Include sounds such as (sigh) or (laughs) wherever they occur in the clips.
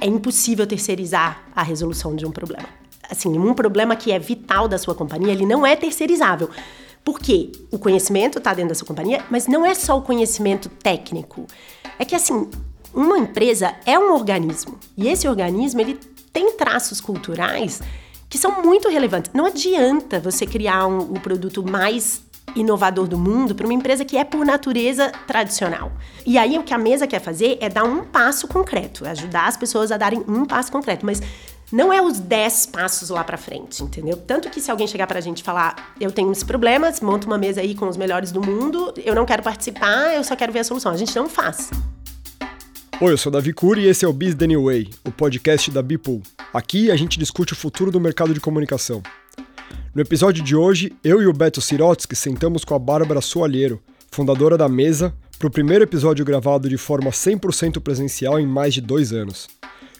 é impossível terceirizar a resolução de um problema. Assim, um problema que é vital da sua companhia, ele não é terceirizável. Porque o conhecimento está dentro da sua companhia, mas não é só o conhecimento técnico. É que assim, uma empresa é um organismo e esse organismo ele tem traços culturais que são muito relevantes. Não adianta você criar um, o produto mais inovador do mundo para uma empresa que é por natureza tradicional. E aí o que a mesa quer fazer é dar um passo concreto, ajudar as pessoas a darem um passo concreto, mas não é os 10 passos lá para frente, entendeu? Tanto que se alguém chegar pra gente e falar, eu tenho esse problema, monta uma mesa aí com os melhores do mundo, eu não quero participar, eu só quero ver a solução. A gente não faz. Oi, eu sou Davi Cury e esse é o Biz Way, o podcast da Bipool. Aqui a gente discute o futuro do mercado de comunicação. No episódio de hoje, eu e o Beto Sirotsky sentamos com a Bárbara Soalheiro, fundadora da Mesa, para o primeiro episódio gravado de forma 100% presencial em mais de dois anos.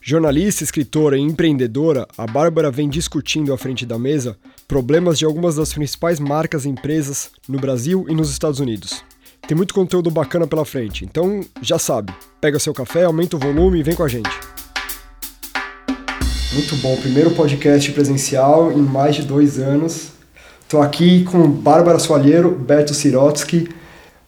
Jornalista, escritora e empreendedora, a Bárbara vem discutindo à frente da mesa problemas de algumas das principais marcas e empresas no Brasil e nos Estados Unidos. Tem muito conteúdo bacana pela frente, então já sabe, pega seu café, aumenta o volume e vem com a gente. Muito bom, primeiro podcast presencial em mais de dois anos. Estou aqui com Bárbara Soalheiro, Beto Sirotsky.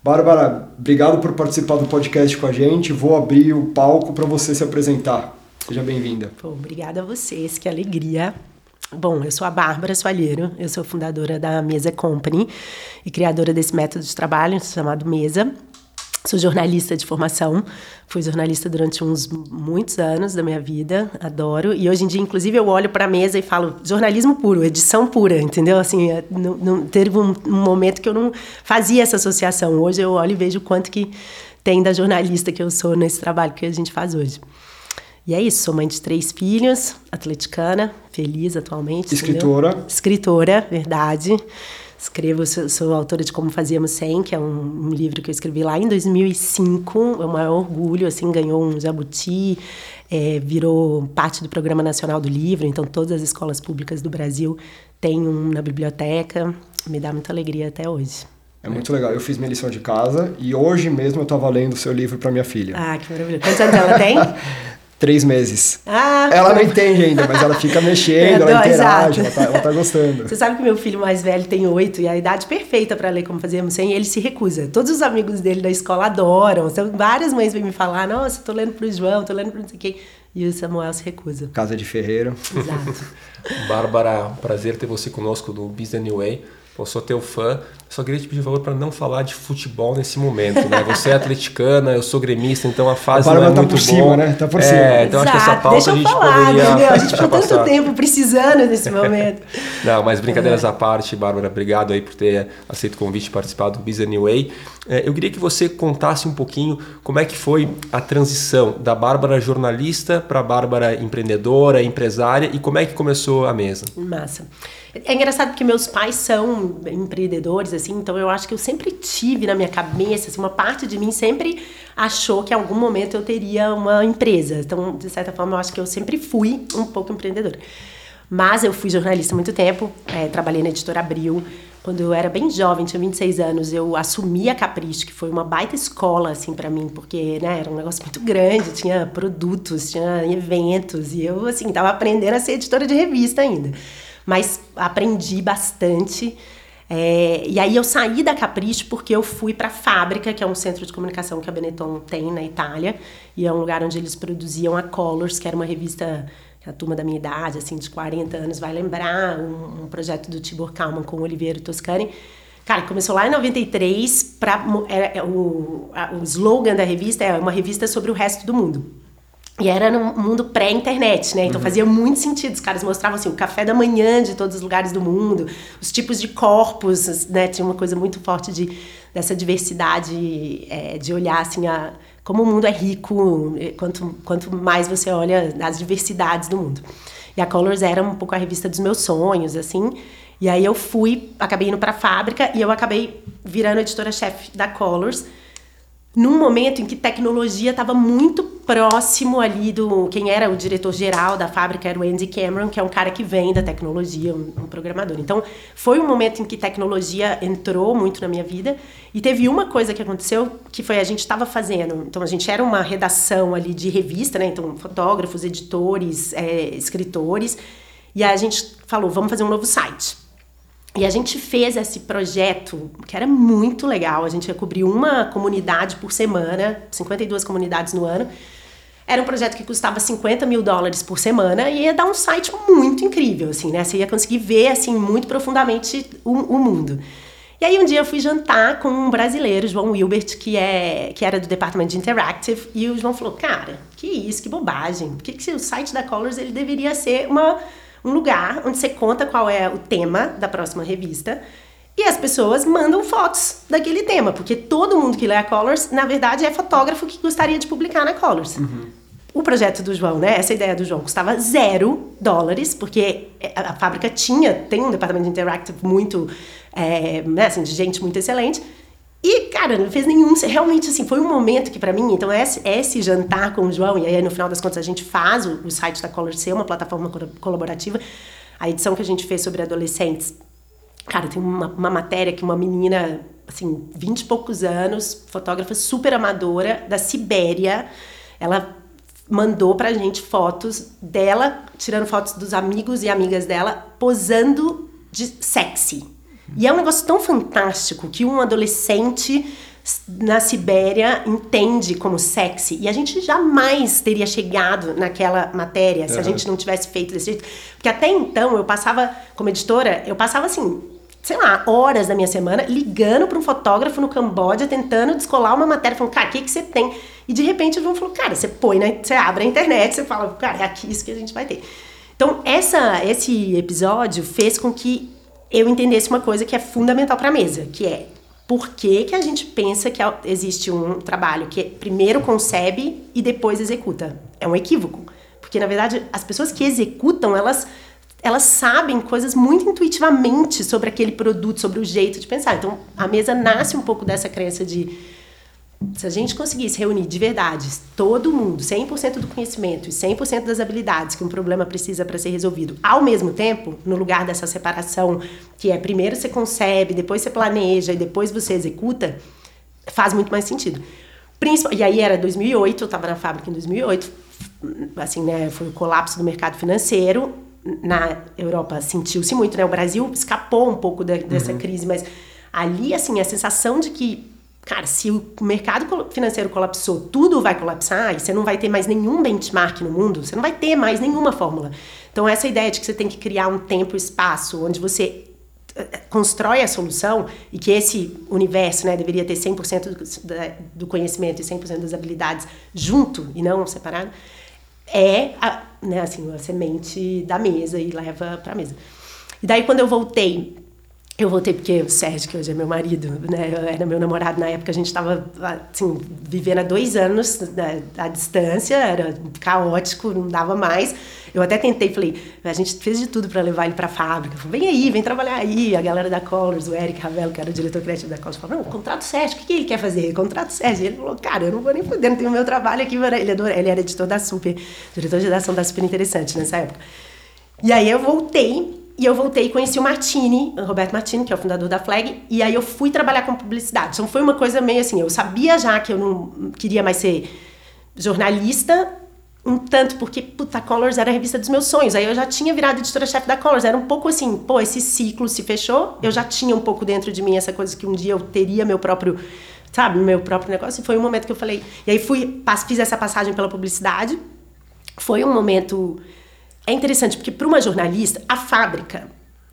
Bárbara, obrigado por participar do podcast com a gente. Vou abrir o palco para você se apresentar. Seja bem-vinda. Obrigada a vocês, que alegria. Bom, eu sou a Bárbara Soalheiro, eu sou fundadora da Mesa Company e criadora desse método de trabalho chamado Mesa. Sou jornalista de formação, fui jornalista durante uns muitos anos da minha vida, adoro. E hoje em dia, inclusive, eu olho para a mesa e falo jornalismo puro, edição pura, entendeu? Assim, é, não, não, teve um, um, momento que eu não fazia essa associação. Hoje eu olho e vejo o quanto que tem da jornalista que eu sou nesse trabalho que a gente faz hoje. E é isso, sou mãe de três filhos, atleticana, feliz atualmente. Escritora. Entendeu? Escritora, verdade. Escrevo, sou, sou, autora de Como Fazíamos Sem, que é um, um, livro que eu escrevi lá em 2005. É um maior orgulho, assim, ganhou um jabuti, é, virou parte do Programa Nacional do Livro. Então, todas as escolas públicas do Brasil têm um na biblioteca. Me dá muita alegria até hoje. É muito legal. Eu fiz minha lição de casa e hoje mesmo eu estava lendo o seu livro para minha filha. Ah, que maravilha. Quantos anos ela tem? (laughs) três meses. Ah, ela não entende ainda, mas ela fica (laughs) mexendo, ela interage, ela tá, ela tá, gostando. Você sabe que meu filho mais velho tem oito e a idade perfeita para ler como fazíamos sem, ele se recusa. Todos os amigos dele da escola adoram. Então, várias mães vêm me falar: nossa, tô lendo pro João, tô lendo pro não sei quem. E o Samuel se recusa. Casa de Ferreiro. Exato. (laughs) Bárbara, prazer ter você conosco do Business New Way. Eu sou teu fã. Só queria te pedir um favor para não falar de futebol nesse momento, né? Você é atleticana, eu sou gremista, então a fase a não é tá muito por cima, né? Tá por é, cima. Então Exato. acho que essa pauta Deixa a gente falar, poderia entendeu? A gente (laughs) ficou tanto tempo precisando nesse momento. não, mas brincadeiras é. à parte, Bárbara, obrigado aí por ter aceito o convite de participar do Business Anyway. É, eu queria que você contasse um pouquinho como é que foi a transição da Bárbara jornalista para a Bárbara empreendedora, empresária e como é que começou a mesa. Massa. É engraçado porque meus pais são empreendedores, assim, então eu acho que eu sempre tive na minha cabeça, assim, uma parte de mim sempre achou que em algum momento eu teria uma empresa. Então, de certa forma, eu acho que eu sempre fui um pouco empreendedora. Mas eu fui jornalista há muito tempo, é, trabalhei na editora Abril. Quando eu era bem jovem, tinha 26 anos, eu assumi a Capricho, que foi uma baita escola, assim, para mim, porque, né, era um negócio muito grande, tinha produtos, tinha eventos, e eu, assim, tava aprendendo a ser editora de revista ainda mas aprendi bastante. É, e aí eu saí da Capricho porque eu fui para a Fábrica, que é um centro de comunicação que a Benetton tem na Itália, e é um lugar onde eles produziam a Colors, que era uma revista a turma da minha idade, assim, de 40 anos, vai lembrar, um, um projeto do Tibor Kalman com o Oliveira Toscani. Cara, começou lá em 93, pra, é, é, o, a, o slogan da revista é uma revista sobre o resto do mundo. E era num mundo pré-internet, né? Então uhum. fazia muito sentido. Os caras mostravam assim, o café da manhã de todos os lugares do mundo, os tipos de corpos, né? Tinha uma coisa muito forte de, dessa diversidade, é, de olhar assim, a, como o mundo é rico, quanto, quanto mais você olha as diversidades do mundo. E a Colors era um pouco a revista dos meus sonhos, assim. E aí eu fui, acabei indo para a fábrica e eu acabei virando editora-chefe da Colors num momento em que tecnologia estava muito próximo ali do quem era o diretor geral da fábrica era o Andy Cameron que é um cara que vem da tecnologia um, um, programador. Então foi um momento em que tecnologia entrou muito na minha vida. E teve uma coisa que aconteceu que foi a gente estava fazendo. Então a gente era uma redação ali de revista né? Então fotógrafos editores é, escritores. E a gente falou vamos fazer um novo site e a gente fez esse projeto, que era muito legal. A gente ia cobrir uma comunidade por semana, 52 comunidades no ano. Era um projeto que custava 50 mil dólares por semana e ia dar um site muito incrível, assim, né? Você ia conseguir ver, assim, muito profundamente o, o mundo. E aí um dia eu fui jantar com um brasileiro, João Wilbert, que, é, que era do departamento de Interactive, e o João falou, cara, que isso, que bobagem. Por que, que o site da Colors ele deveria ser uma um lugar onde você conta qual é o tema da próxima revista e as pessoas mandam fotos daquele tema, porque todo mundo que lê a Colors, na verdade, é fotógrafo que gostaria de publicar na Colors. Uhum. O projeto do João, né? Essa ideia do João custava zero dólares, porque a, a fábrica tinha, tem um departamento de interactive muito, é, né, assim, de gente muito excelente. E, cara, não fez nenhum. Realmente, assim, foi um momento que, para mim, então, esse, esse jantar com o João, e aí, no final das contas, a gente faz o, o site da Color ser uma plataforma colaborativa. A edição que a gente fez sobre adolescentes. Cara, tem uma, uma matéria que uma menina, assim, 20 e poucos anos, fotógrafa super amadora, da Sibéria, ela mandou pra gente fotos dela, tirando fotos dos amigos e amigas dela, posando de sexy e é um negócio tão fantástico que um adolescente na Sibéria entende como sexy. E a gente jamais teria chegado naquela matéria se uhum. a gente não tivesse feito desse jeito. Porque até então eu passava, como editora, eu passava assim, sei lá, horas da minha semana ligando para um fotógrafo no Camboja, tentando descolar uma matéria, falando, cara, o que, que você tem? E de repente o João falou, cara, você põe, na, você abre a internet, você fala, cara, é aqui isso que a gente vai ter. Então, essa, esse episódio fez com que eu entendesse uma coisa que é fundamental para a mesa, que é por que, que a gente pensa que existe um trabalho que primeiro concebe e depois executa. É um equívoco. Porque, na verdade, as pessoas que executam, elas, elas sabem coisas muito intuitivamente sobre aquele produto, sobre o jeito de pensar. Então, a mesa nasce um pouco dessa crença de se a gente conseguisse reunir de verdade todo mundo, 100% do conhecimento e 100% das habilidades que um problema precisa para ser resolvido, ao mesmo tempo, no lugar dessa separação que é primeiro você concebe, depois você planeja e depois você executa, faz muito mais sentido. Principal, e aí era 2008, eu estava na fábrica em 2008, assim, né, foi o colapso do mercado financeiro, na Europa sentiu-se muito, né, o Brasil escapou um pouco de, dessa uhum. crise, mas ali, assim, a sensação de que Cara, se o mercado financeiro colapsou, tudo vai colapsar e você não vai ter mais nenhum benchmark no mundo, você não vai ter mais nenhuma fórmula. Então, essa ideia de que você tem que criar um tempo e espaço onde você eh, eh, constrói a solução e que esse universo né, deveria ter 100% do conhecimento e 100% das habilidades junto e não separado, é a, né, assim, a semente da mesa e leva para a mesa. E daí, quando eu voltei eu voltei porque o Sérgio, que hoje é meu marido, né, era meu namorado na época, a gente estava assim, vivendo há dois anos né, à distância, era caótico, não dava mais. Eu até tentei, falei, a gente fez de tudo para levar ele para a fábrica. Falei, vem aí, vem trabalhar aí. A galera da Colors, o Eric Ravel, que era o diretor criativo da Colors, falou, não, contrato Sérgio, o que, que ele quer fazer? Contrato Sérgio. Ele falou, cara, eu não vou nem poder, não tenho meu trabalho aqui. Ele, adora, ele era editor da Super, diretor de redação da Super Interessante nessa época. E aí eu voltei e eu voltei e conheci o Martini, o Roberto Martini, que é o fundador da Flag, e aí eu fui trabalhar com publicidade. Então foi uma coisa meio assim, eu sabia já que eu não queria mais ser jornalista, um tanto porque, puta, Colors era a revista dos meus sonhos. Aí eu já tinha virado editora-chefe da Colors. Era um pouco assim, pô, esse ciclo se fechou. Eu já tinha um pouco dentro de mim essa coisa que um dia eu teria meu próprio, sabe, meu próprio negócio. E foi um momento que eu falei. E aí fui, fiz essa passagem pela publicidade. Foi um momento é interessante porque para uma jornalista, a fábrica.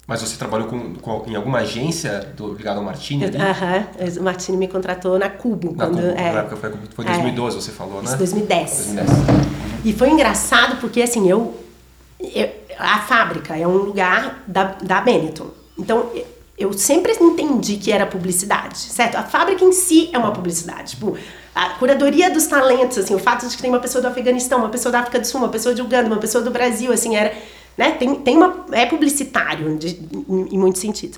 Mas você trabalhou com, com em alguma agência do, ligado ao Martini? Aham, o Martini me contratou na Cubo. Na quando, Cubo, é, na época foi, foi 2012, é, você falou, né? 2010. 2010. E foi engraçado porque, assim, eu, eu, A fábrica é um lugar da, da Benetton. Então, eu sempre entendi que era publicidade, certo? A fábrica em si é uma publicidade. Tipo, a curadoria dos talentos, assim, o fato de que tem uma pessoa do Afeganistão, uma pessoa da África do Sul, uma pessoa de Uganda, uma pessoa do Brasil, assim, era, né, tem, tem uma, é publicitário de, em, em muitos sentidos.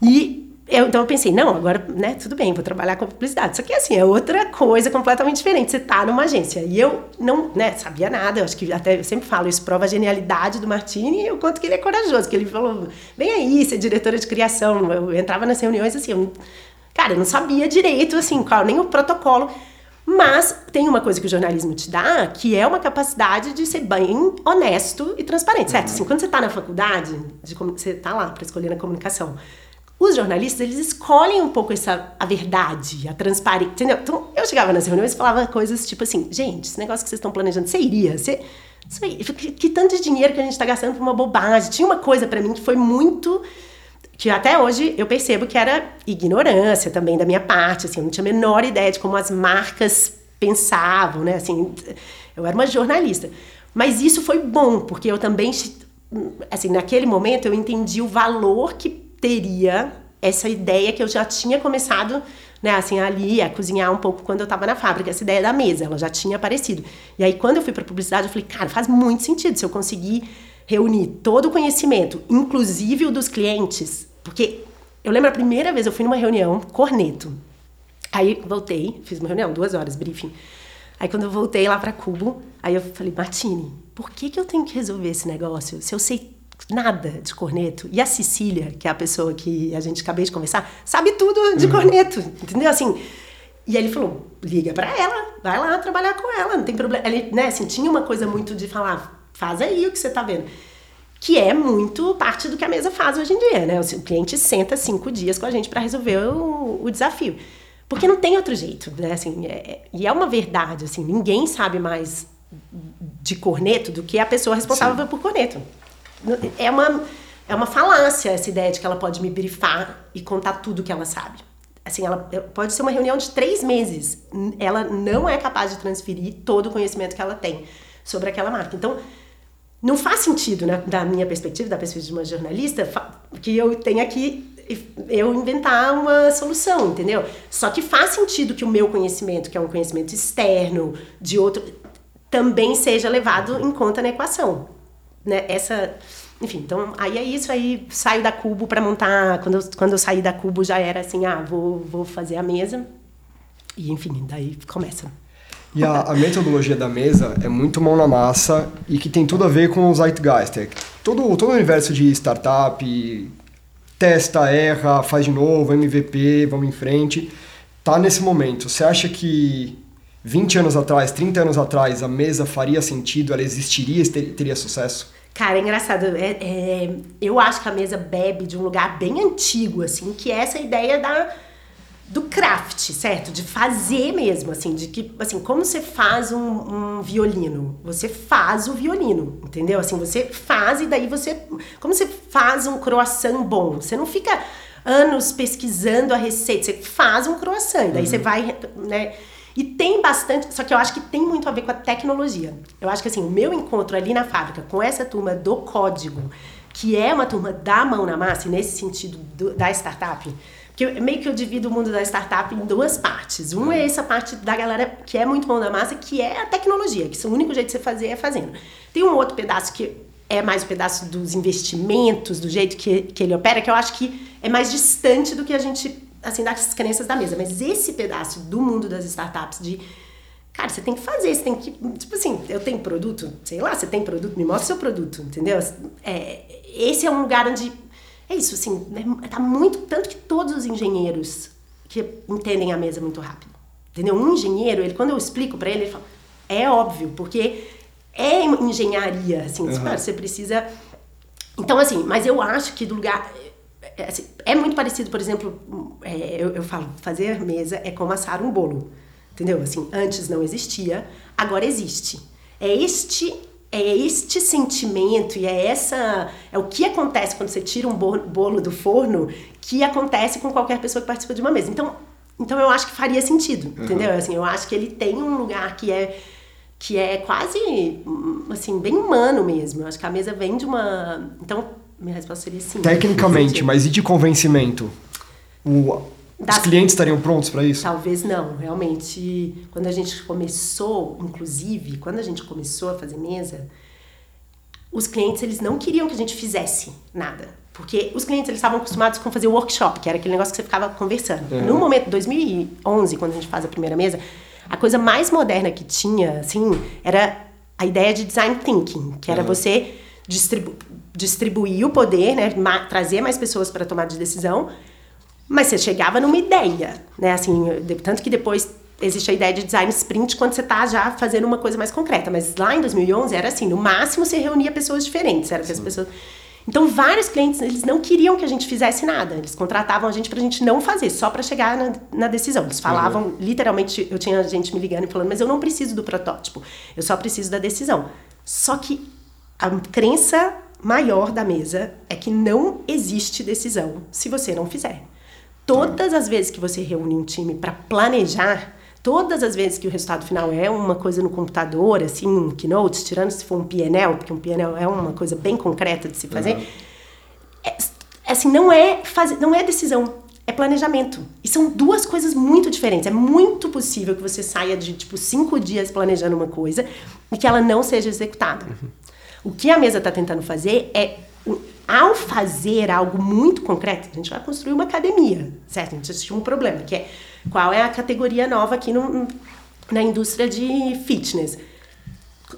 E eu, então eu pensei, não, agora, né, tudo bem, vou trabalhar com publicidade. Só que assim, é outra coisa completamente diferente. Você tá numa agência. E eu não, né, sabia nada. Eu acho que até eu sempre falo, isso prova a genialidade do Martini e o quanto que ele é corajoso. Que ele falou, vem aí, ser diretora de criação. Eu entrava nas reuniões assim, eu, cara, eu não sabia direito, assim, qual, nem o protocolo. Mas tem uma coisa que o jornalismo te dá, que é uma capacidade de ser bem honesto e transparente, certo? Assim, quando você está na faculdade, de, você está lá para escolher a comunicação, os jornalistas, eles escolhem um pouco essa a verdade, a transparência, entendeu? Então, eu chegava nas reuniões e falava coisas tipo assim, gente, esse negócio que vocês estão planejando, você iria? Você, isso aí, que, que tanto de dinheiro que a gente está gastando por uma bobagem. Tinha uma coisa para mim que foi muito que até hoje eu percebo que era ignorância também da minha parte, assim, eu não tinha a menor ideia de como as marcas pensavam, né? Assim, eu era uma jornalista. Mas isso foi bom, porque eu também assim, naquele momento eu entendi o valor que teria essa ideia que eu já tinha começado, né, assim, ali a cozinhar um pouco quando eu estava na fábrica, essa ideia da mesa, ela já tinha aparecido. E aí quando eu fui para publicidade, eu falei, cara, faz muito sentido se eu conseguir reunir todo o conhecimento, inclusive o dos clientes, porque eu lembro a primeira vez eu fui numa reunião, corneto. Aí voltei, fiz uma reunião, duas horas, briefing. Aí quando eu voltei lá para Cubo, aí eu falei, Martini, por que, que eu tenho que resolver esse negócio se eu sei nada de corneto. E a Cecília, que é a pessoa que a gente acabei de conversar, sabe tudo de uhum. corneto, entendeu? Assim, e ele falou: liga para ela, vai lá trabalhar com ela, não tem problema. Ele, né, assim, tinha uma coisa muito de falar: faz aí o que você tá vendo. Que é muito parte do que a mesa faz hoje em dia, né? O cliente senta cinco dias com a gente para resolver o, o, desafio. Porque não tem outro jeito, né? Assim, é, é, e é uma verdade, assim, ninguém sabe mais de corneto do que a pessoa responsável Sim. por corneto. É uma, é uma falácia essa ideia de que ela pode me brifar e contar tudo que ela sabe. Assim, ela pode ser uma reunião de três meses. Ela não é capaz de transferir todo o conhecimento que ela tem sobre aquela marca. Então, não faz sentido, né, da minha perspectiva, da perspectiva de uma jornalista, que eu tenha que eu inventar uma solução, entendeu? Só que faz sentido que o meu conhecimento, que é um conhecimento externo, de outro, também seja levado em conta na equação né, essa enfim, então aí é isso, aí saio da Cubo para montar, quando eu, quando eu saí da Cubo já era assim, ah, vou, vou fazer a mesa, e enfim, daí começa. E a, a metodologia da mesa é muito mão na massa e que tem tudo a ver com o Zeitgeist, é todo, todo o universo de startup, testa, erra, faz de novo, MVP, vamos em frente, tá nesse momento. Você acha que 20 anos atrás, 30 anos atrás, a mesa faria sentido, ela existiria, teria sucesso? Cara, é engraçado. É, é, eu acho que a mesa bebe de um lugar bem antigo, assim, que é essa ideia da, do craft, certo? De fazer mesmo, assim, de que, assim, como você faz um, um, violino? Você faz o violino, entendeu? Assim, você faz e daí você. Como você faz um croissant bom? Você não fica anos pesquisando a receita, você faz um croissant, e daí uhum. você vai, né? E tem bastante, só que eu acho que tem muito a ver com a tecnologia. Eu acho que assim, o meu encontro ali na fábrica com essa turma do código, que é uma turma da mão na massa, e nesse sentido do, da startup, que eu, meio que eu divido o mundo da startup em duas partes. Um é essa parte da galera que é muito mão na massa, que é a tecnologia, que o único jeito de você fazer é fazendo. Tem um outro pedaço que é mais o pedaço dos investimentos, do jeito que, que ele opera, que eu acho que é mais distante do que a gente assim, das crenças da mesa. Mas esse pedaço do mundo das startups de cara, você tem que fazer, você tem que. Tipo assim, eu tenho produto, sei lá, você tem produto, me mostra o seu produto, entendeu? É, esse é um lugar onde. É isso, assim, né, tá muito. Tanto que todos os engenheiros que entendem a mesa muito rápido. Entendeu? Um engenheiro, ele, quando eu explico para ele, ele fala, é óbvio, porque é engenharia, assim, uhum. cara, você precisa. Então, assim, mas eu acho que do lugar. É, assim, é muito parecido, por exemplo, é, eu, eu falo, fazer mesa é como assar um bolo. Entendeu? Assim, antes não existia, agora existe. É este é este sentimento e é essa é o que acontece quando você tira um bolo do forno que acontece com qualquer pessoa que participa de uma mesa. Então, então eu acho que faria sentido, uhum. entendeu? Assim, eu acho que ele tem um lugar que é que é quase assim bem humano mesmo. Eu acho que a mesa vem de uma então minha resposta seria sim. Tecnicamente, mas e de convencimento? O, das... Os clientes estariam prontos para isso? Talvez não. Realmente, quando a gente começou, inclusive, quando a gente começou a fazer mesa, os clientes eles não queriam que a gente fizesse nada. Porque os clientes eles estavam acostumados com fazer workshop, que era aquele negócio que você ficava conversando. Uhum. No momento 2011, quando a gente faz a primeira mesa, a coisa mais moderna que tinha, assim, era a ideia de design thinking, que era uhum. você distribu distribuir o poder, né, trazer mais pessoas para tomar de decisão, mas você chegava numa ideia, né, assim, tanto que depois existe a ideia de design sprint quando você está já fazendo uma coisa mais concreta, mas lá em 2011 era assim, no máximo você reunia pessoas diferentes, era que as pessoas então, vários clientes, eles não queriam que a gente fizesse nada. Eles contratavam a gente pra gente não fazer, só para chegar na, na, decisão. Eles falavam, uhum. literalmente, eu tinha gente me ligando e falando, mas eu não preciso do protótipo, eu só preciso da decisão. Só que a crença maior da mesa é que não existe decisão se você não fizer. Todas as vezes que você reúne um time para planejar, todas as vezes que o resultado final é uma coisa no computador, assim, um keynote, tirando se for um PNL, porque um PNL é uma coisa bem concreta de se fazer, uhum. é, assim, não é, faz, não é decisão, é planejamento. E são duas coisas muito diferentes. É muito possível que você saia de, tipo, cinco dias planejando uma coisa e que ela não seja executada. Uhum. O que a mesa está tentando fazer é ao fazer algo muito concreto, a gente vai construir uma academia, certo? A gente assistiu um problema, que é qual é a categoria nova aqui no, na indústria de fitness.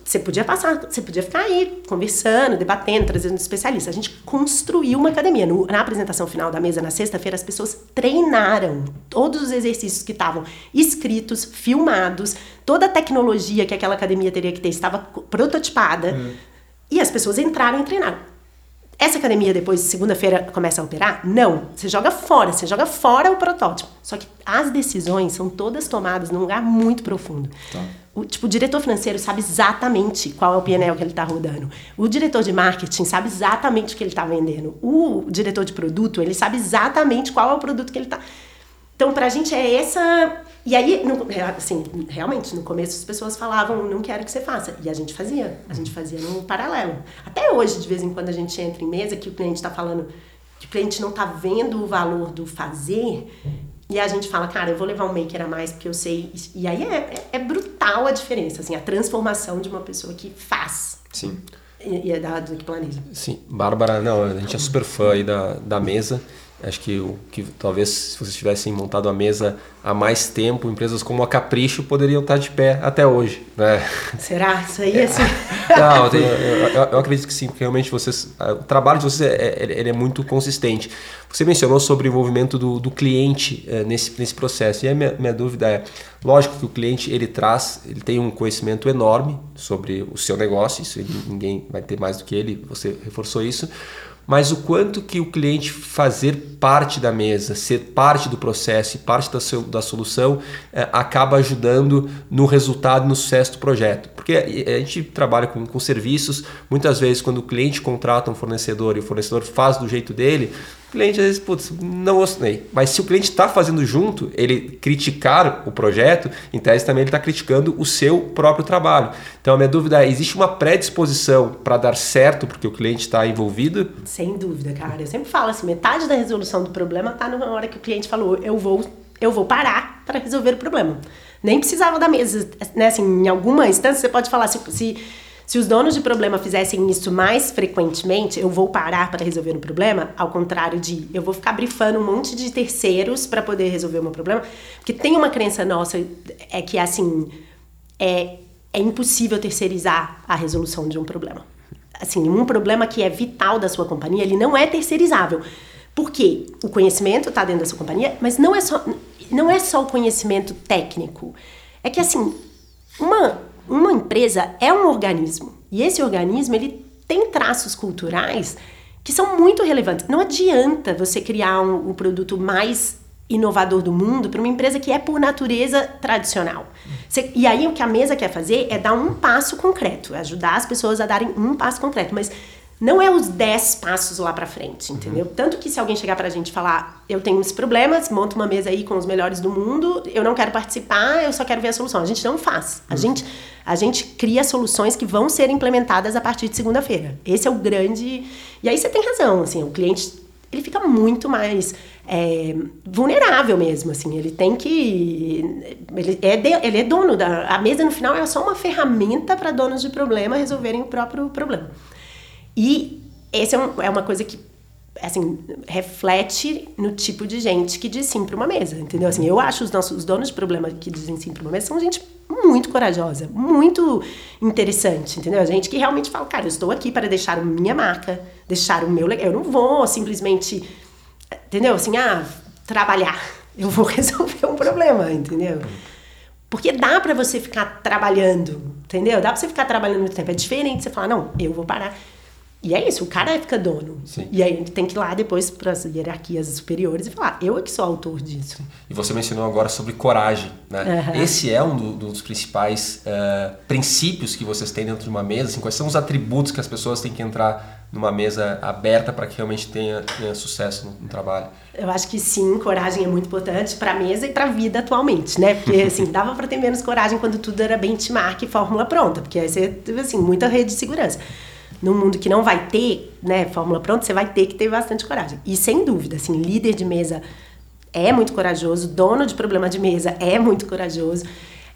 Você podia passar, você podia ficar aí conversando, debatendo, trazendo especialistas. A gente construiu uma academia. No, na apresentação final da mesa, na sexta-feira, as pessoas treinaram todos os exercícios que estavam escritos, filmados, toda a tecnologia que aquela academia teria que ter estava prototipada. Uhum. E as pessoas entraram e treinaram. Essa academia depois, segunda-feira, começa a operar? Não. Você joga fora, você joga fora o protótipo. Só que as decisões são todas tomadas num lugar muito profundo. Tá. O, tipo, o diretor financeiro sabe exatamente qual é o PNL que ele está rodando. O diretor de marketing sabe exatamente o que ele está vendendo. O diretor de produto, ele sabe exatamente qual é o produto que ele está... Então, para a gente é essa e aí, no, assim, realmente, no começo as pessoas falavam, não quero que você faça. E a gente fazia. A gente fazia no paralelo. Até hoje, de vez em quando, a gente entra em mesa que o cliente está falando que o cliente não está vendo o valor do fazer. E a gente fala, cara, eu vou levar um maker a mais porque eu sei. E aí é, é, é brutal a diferença, assim, a transformação de uma pessoa que faz. Sim. E, e é da, do que planeja. Sim. Bárbara, não, a gente é super fã aí da, da mesa. Acho que, o, que talvez se vocês tivessem montado a mesa há mais tempo, empresas como a Capricho poderiam estar de pé até hoje. Né? Será? Isso aí é assim. (laughs) Não, eu, eu, eu, acredito que sim, porque realmente vocês, o trabalho de vocês é, é, é muito consistente. Você mencionou sobre o envolvimento do, do cliente é, nesse, nesse processo. E a minha, minha dúvida é, lógico que o cliente ele traz, ele tem um conhecimento enorme sobre o seu negócio, isso ele, ninguém vai ter mais do que ele, você reforçou isso mas o quanto que o cliente fazer parte da mesa, ser parte do processo e parte da, seu, da solução é, acaba ajudando no resultado, no sucesso do projeto. Porque a gente trabalha com, com serviços, muitas vezes quando o cliente contrata um fornecedor e o fornecedor faz do jeito dele, cliente às vezes, putz, não gostei. Mas se o cliente está fazendo junto, ele criticar o projeto, em tese também ele está criticando o seu próprio trabalho. Então a minha dúvida é: existe uma predisposição para dar certo porque o cliente está envolvido? Sem dúvida, cara. Eu sempre falo assim: metade da resolução do problema está na hora que o cliente falou, eu vou, eu vou parar para resolver o problema. Nem precisava da mesa. Né? Assim, em alguma instância você pode falar se, se se os donos de problema fizessem isso mais frequentemente, eu vou parar para resolver um problema, ao contrário de eu vou ficar brifando um monte de terceiros para poder resolver o meu problema, porque tem uma crença nossa é que assim é, é impossível terceirizar a resolução de um problema. Assim, um problema que é vital da sua companhia, ele não é terceirizável. Porque o conhecimento está dentro da sua companhia, mas não é só não é só o conhecimento técnico. É que assim, uma uma empresa é um organismo e esse organismo ele tem traços culturais que são muito relevantes. Não adianta você criar um, um produto mais inovador do mundo para uma empresa que é por natureza tradicional. Você, e aí o que a mesa quer fazer é dar um passo concreto, ajudar as pessoas a darem um passo concreto, mas não é os 10 passos lá para frente, entendeu? Uhum. Tanto que se alguém chegar pra gente e falar, eu tenho esse problema, monta uma mesa aí com os melhores do mundo, eu não quero participar, eu só quero ver a solução. A gente não faz. A, uhum. gente, a gente cria soluções que vão ser implementadas a partir de segunda-feira. Esse é o grande... E aí você tem razão, assim, o cliente, ele fica muito mais é, vulnerável mesmo, assim, ele tem que... Ele é, de, ele é dono da... A mesa, no final, é só uma ferramenta para donos de problema resolverem o próprio problema. E essa é, um, é uma coisa que assim, reflete no tipo de gente que diz sim para uma mesa, entendeu? Assim, eu acho os nossos os donos de problema que dizem sim para uma mesa são gente muito corajosa, muito interessante, entendeu? A gente que realmente fala, cara, eu estou aqui para deixar a minha marca, deixar o meu legado. Eu não vou simplesmente, entendeu? Assim, ah, trabalhar. Eu vou (laughs) resolver um problema, entendeu? Porque dá para você ficar trabalhando, entendeu? Dá para você ficar trabalhando muito tempo. É diferente você falar, não, eu vou parar. E é isso, o cara fica dono. Sim. E aí a gente tem que ir lá depois para as hierarquias superiores e falar, eu é que sou autor disso. E você mencionou agora sobre coragem, né? Uhum. Esse é um do, dos principais uh, princípios que vocês têm dentro de uma mesa. Assim, quais são os atributos que as pessoas têm que entrar numa mesa aberta para que realmente tenha, tenha sucesso no, no, trabalho? Eu acho que sim, coragem é muito importante para a mesa e para a vida atualmente, né? Porque (laughs) assim, dava para ter menos coragem quando tudo era benchmark e fórmula pronta, porque aí você teve assim, muita rede de segurança num mundo que não vai ter, né, fórmula pronta, você vai ter que ter bastante coragem. E sem dúvida, assim, líder de mesa é muito corajoso, dono de problema de mesa é muito corajoso.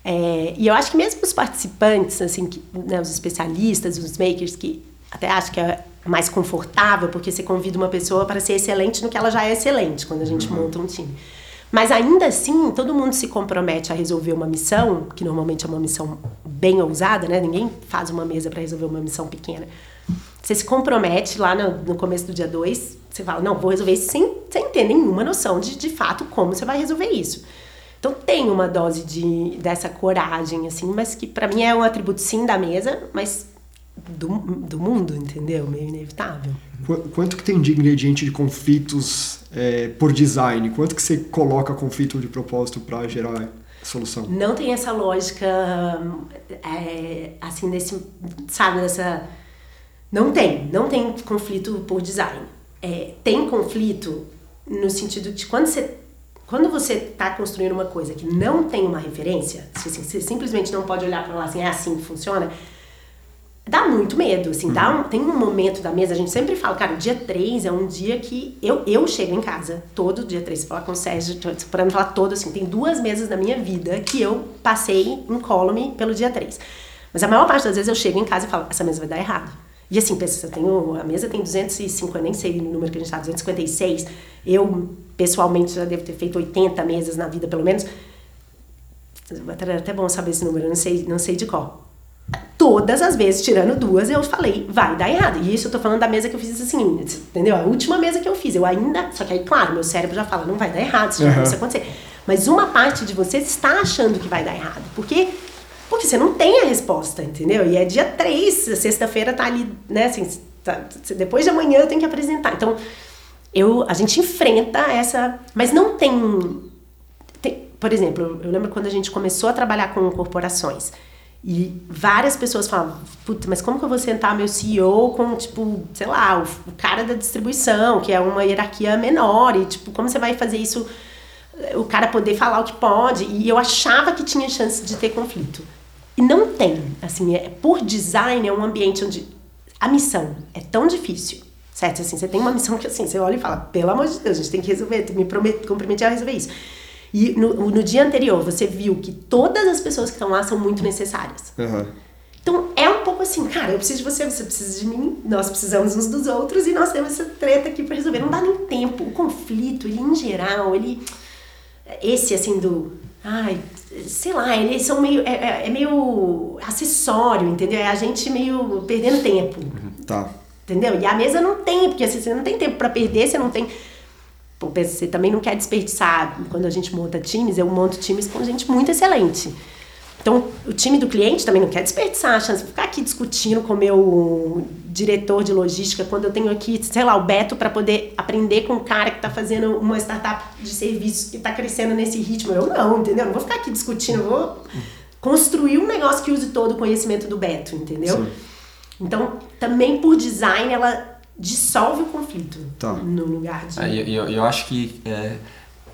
É, e eu acho que mesmo os participantes, assim, que, né, os especialistas, os makers, que até acho que é mais confortável, porque você convida uma pessoa para ser excelente no que ela já é excelente quando a gente uhum. monta um time. Mas ainda assim, todo mundo se compromete a resolver uma missão, que normalmente é uma missão bem ousada, né? Ninguém faz uma mesa para resolver uma missão pequena. Você se compromete lá no, no começo do dia 2, você fala, não, vou resolver isso sem, sem ter nenhuma noção de, de fato, como você vai resolver isso. Então tem uma dose de, dessa coragem, assim, mas que para mim é um atributo sim da mesa, mas do, do mundo, entendeu? Meio inevitável. Quanto que tem de ingrediente de conflitos é, por design? Quanto que você coloca conflito de propósito para gerar solução? Não tem essa lógica, é, assim, desse, sabe, dessa não tem, não tem conflito por design. É, tem conflito no sentido de quando você quando você está construindo uma coisa que não tem uma referência, assim, você simplesmente não pode olhar para lá assim, é assim que funciona, dá muito medo, assim, uhum. dá um, tem um momento da mesa, a gente sempre fala, cara, o dia 3 é um dia que eu, eu chego em casa, todo dia 3, você fala com o Sérgio, para não falar todo, assim, tem duas mesas da minha vida que eu passei incólume pelo dia 3. Mas a maior parte das vezes eu chego em casa e falo, essa mesa vai dar errado. E assim, pensa, eu tenho, a mesa tem 250, nem sei o número que a gente está, 256. Eu, pessoalmente, já devo ter feito 80 mesas na vida, pelo menos. Era até bom saber esse número, não sei, não sei de qual. Todas as vezes, tirando duas, eu falei, vai dar errado. E isso eu tô falando da mesa que eu fiz assim, entendeu? A última mesa que eu fiz, eu ainda. Só que aí, claro, meu cérebro já fala, não vai dar errado, isso uhum. vai acontecer. Mas uma parte de você está achando que vai dar errado. Porque porque você não tem a resposta, entendeu? E é dia 3, sexta-feira tá ali, né? Assim, tá, depois de amanhã eu tenho que apresentar. Então, eu, a gente enfrenta essa. Mas não tem, tem. Por exemplo, eu lembro quando a gente começou a trabalhar com corporações. E várias pessoas falavam, puta, mas como que eu vou sentar meu CEO com, tipo, sei lá, o, o, cara da distribuição, que é uma hierarquia menor, e, tipo, como você vai fazer isso, o cara poder falar o que pode? E eu achava que tinha chance de ter conflito. E não tem, assim, é, por design é um ambiente onde a missão é tão difícil, certo? Assim, você tem uma missão que assim, você olha e fala, pelo amor de Deus, a gente tem que resolver, me prometo, comprometer a resolver isso. E no, no dia anterior você viu que todas as pessoas que estão lá são muito necessárias. Uhum. Então é um pouco assim, cara, eu preciso de você, você precisa de mim, nós precisamos uns dos outros e nós temos essa treta aqui para resolver. Não dá nem tempo. O conflito, ele em geral, ele. Esse assim do. Ai, sei lá, eles são meio. É, é, é, meio acessório, entendeu? É a gente meio perdendo tempo. Tá. Entendeu? E a mesa não tem, porque assim, você não tem tempo para perder, você não tem. Pô, você também não quer desperdiçar. Quando a gente monta times, eu monto times com gente muito excelente. Então, o time do cliente também não quer desperdiçar a chance de ficar aqui discutindo com o meu diretor de logística quando eu tenho aqui, sei lá, o Beto para poder aprender com o cara que está fazendo uma startup de serviços que está crescendo nesse ritmo. Eu não, entendeu? Não vou ficar aqui discutindo, eu vou construir um negócio que use todo o conhecimento do Beto, entendeu? Sim. Então, também por design, ela dissolve o conflito tá. no lugar de. É, eu, eu, eu acho que. É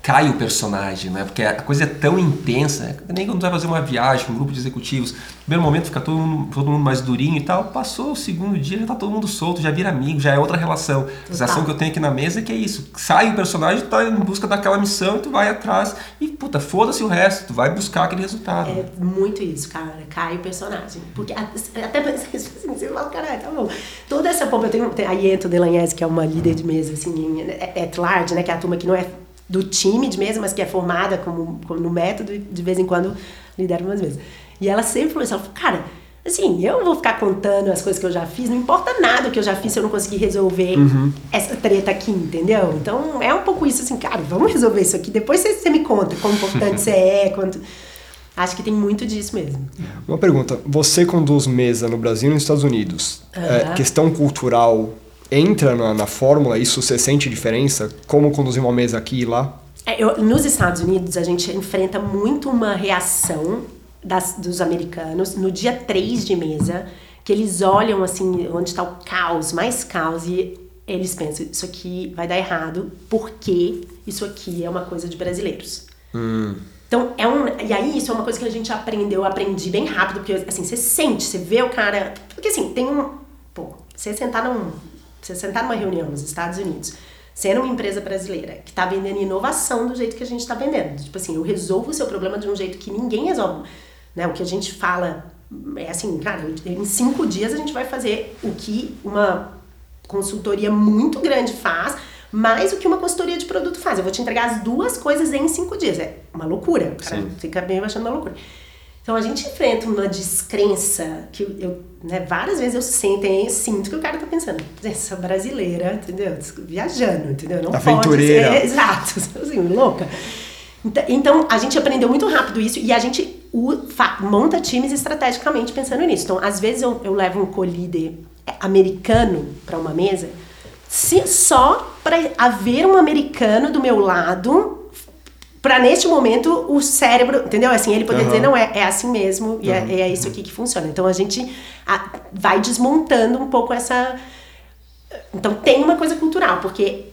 cai o personagem, né? Porque a coisa é tão intensa. Nem quando vai fazer uma viagem com um grupo de executivos, no primeiro momento fica todo mundo, todo mundo mais durinho e tal. Passou o segundo dia, já tá todo mundo solto, já vira amigo, já é outra relação. A sensação que eu tenho aqui na mesa é que é isso. Sai o personagem, tu tá em busca daquela missão e tu vai atrás e, puta, foda-se o resto, tu vai buscar aquele resultado. É muito isso, cara. Cai o personagem. Porque até assim, você fala, caralho, tá bom. Toda essa pompa, eu tenho, a Iento Delanhese, que é uma líder de mesa, assim, é, é large, né? Que é a turma que não é do time de mesa, mas que é formada como, como no método, de vez em quando lidera umas mesas. E ela sempre falou isso, ela falou, cara, assim, eu vou ficar contando as coisas que eu já fiz, não importa nada que eu já fiz se eu não conseguir resolver uhum. essa treta aqui, entendeu? Então é um pouco isso, assim, cara, vamos resolver isso aqui, depois você, você me conta quão importante você é, quanto... Acho que tem muito disso mesmo. Uma pergunta, você conduz mesa no Brasil e nos Estados Unidos, uhum. é, questão cultural entra na, na fórmula? Isso você sente diferença? Como conduzir uma mesa aqui e lá? É, eu, nos Estados Unidos, a gente enfrenta muito uma reação das, dos americanos no dia 3 de mesa, que eles olham assim, onde está o caos, mais caos, e eles pensam, isso aqui vai dar errado, porque isso aqui é uma coisa de brasileiros. Hum. Então, é um. E aí, isso é uma coisa que a gente aprendeu, eu aprendi bem rápido, porque assim, você sente, você vê o cara. Porque assim, tem um. Pô, você sentar num você sentar numa reunião nos Estados Unidos, sendo uma empresa brasileira que está vendendo inovação do jeito que a gente está vendendo. Tipo assim, eu resolvo o seu problema de um jeito que ninguém resolve. Né? O que a gente fala é assim, cara, em cinco dias a gente vai fazer o que uma consultoria muito grande faz, mais o que uma consultoria de produto faz. Eu vou te entregar as duas coisas em cinco dias. É uma loucura. O cara Sim. fica bem achando uma loucura. Então a gente enfrenta uma descrença que eu, né, várias vezes eu sinto, eu sinto que o cara tá pensando, essa brasileira, entendeu? Viajando, entendeu? Não Aventureira. pode ser, exato, (laughs) assim, louca. Então, a gente aprendeu muito rápido isso e a gente monta times estrategicamente pensando nisso. Então, às vezes eu, eu levo um co-líder americano para uma mesa se, só para haver um americano do meu lado para neste momento o cérebro, entendeu? Assim, ele poder uhum. dizer, não, é, é assim mesmo, e uhum. é, é, isso aqui que funciona. Então a gente a, vai desmontando um pouco essa. Então tem uma coisa cultural, porque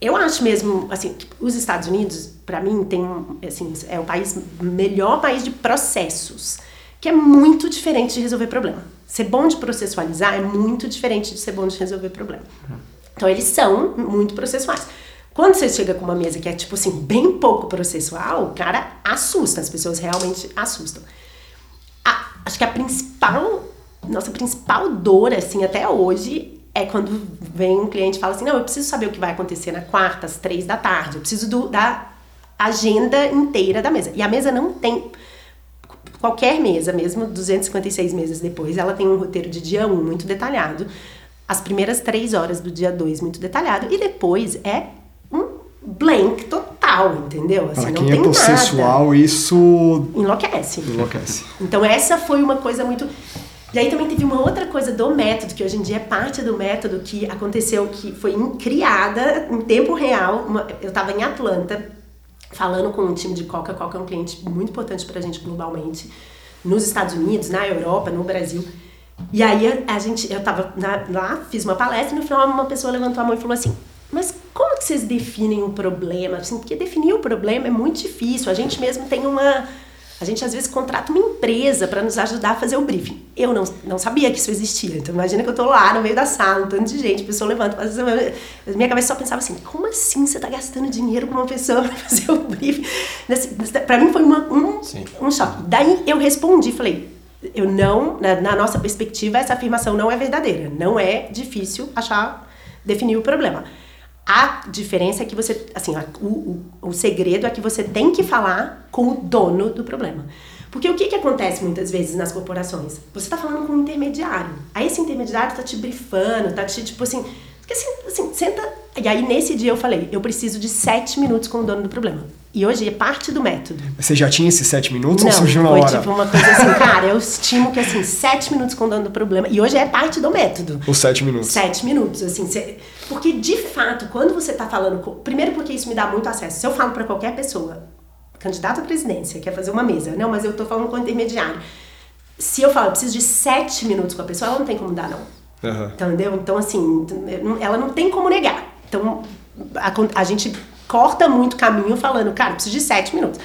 eu acho mesmo, assim, os Estados Unidos, para mim, tem, assim, é o país, melhor país de processos, que é muito diferente de resolver problema. Ser bom de processualizar é muito diferente de ser bom de resolver problema. Então eles são muito processuais. Quando você chega com uma mesa que é, tipo assim, bem pouco processual, cara assusta, as pessoas realmente assustam. A, acho que a principal, nossa principal dor, assim, até hoje, é quando vem um cliente e fala assim, não, eu preciso saber o que vai acontecer na quarta, às três da tarde, eu preciso do, da agenda inteira da mesa. E a mesa não tem qualquer mesa, mesmo 256 meses depois, ela tem um roteiro de dia 1 um, muito detalhado, as primeiras três horas do dia 2 muito detalhado, e depois é blank total, entendeu? Assim, Para quem é processual, nada. isso enlouquece. Enlouquece. Então essa foi uma coisa muito e aí também teve uma outra coisa do método, que hoje em dia é parte do método que aconteceu, que foi criada em tempo real. Uma, eu estava em Atlanta, falando com um time de Coca. Coca é um cliente muito importante para a gente globalmente, nos Estados Unidos, na Europa, no Brasil. E aí a, gente, eu estava lá, fiz uma palestra e no final uma pessoa levantou a mão e falou assim: mas como que vocês definem um problema? Assim, porque definir o problema é muito difícil. A gente mesmo tem uma. A gente às vezes contrata uma empresa para nos ajudar a fazer o briefing. Eu não, não sabia que isso existia. Então imagina que eu tô lá no meio da sala, um tanto de gente, a pessoa levanta, faz minha cabeça só pensava assim: como assim você tá gastando dinheiro com uma pessoa (laughs) para fazer o briefing? Para mim foi uma, um, um choque. Daí eu respondi, falei: eu não, na, na nossa perspectiva, essa afirmação não é verdadeira. Não é difícil achar, definir o problema. A diferença é que você, assim, o, o, o segredo é que você tem que falar com o dono do problema. Porque o que, que acontece muitas vezes nas corporações? Você está falando com um intermediário. Aí esse intermediário está te brifando, tá te, tipo assim, porque assim, assim, senta. E aí nesse dia eu falei, eu preciso de sete minutos com o dono do problema. E hoje é parte do método. Você já tinha esses sete minutos Não, ou surgiu na foi hora? tipo uma coisa assim, (laughs) cara, eu estimo que assim, sete minutos com o dono do problema. E hoje é parte do método. Os sete minutos. Sete minutos, assim. Porque de fato, quando você tá falando. Com, primeiro porque isso me dá muito acesso. Se eu falo para qualquer pessoa, candidato à presidência, quer fazer uma mesa, não, mas eu tô falando com o intermediário. Se eu falo, eu preciso de sete minutos com a pessoa, ela não tem como dar, não. Uhum. Entendeu? Então, assim, ela não tem como negar. Então, a, a gente corta muito caminho falando, cara, preciso de sete minutos.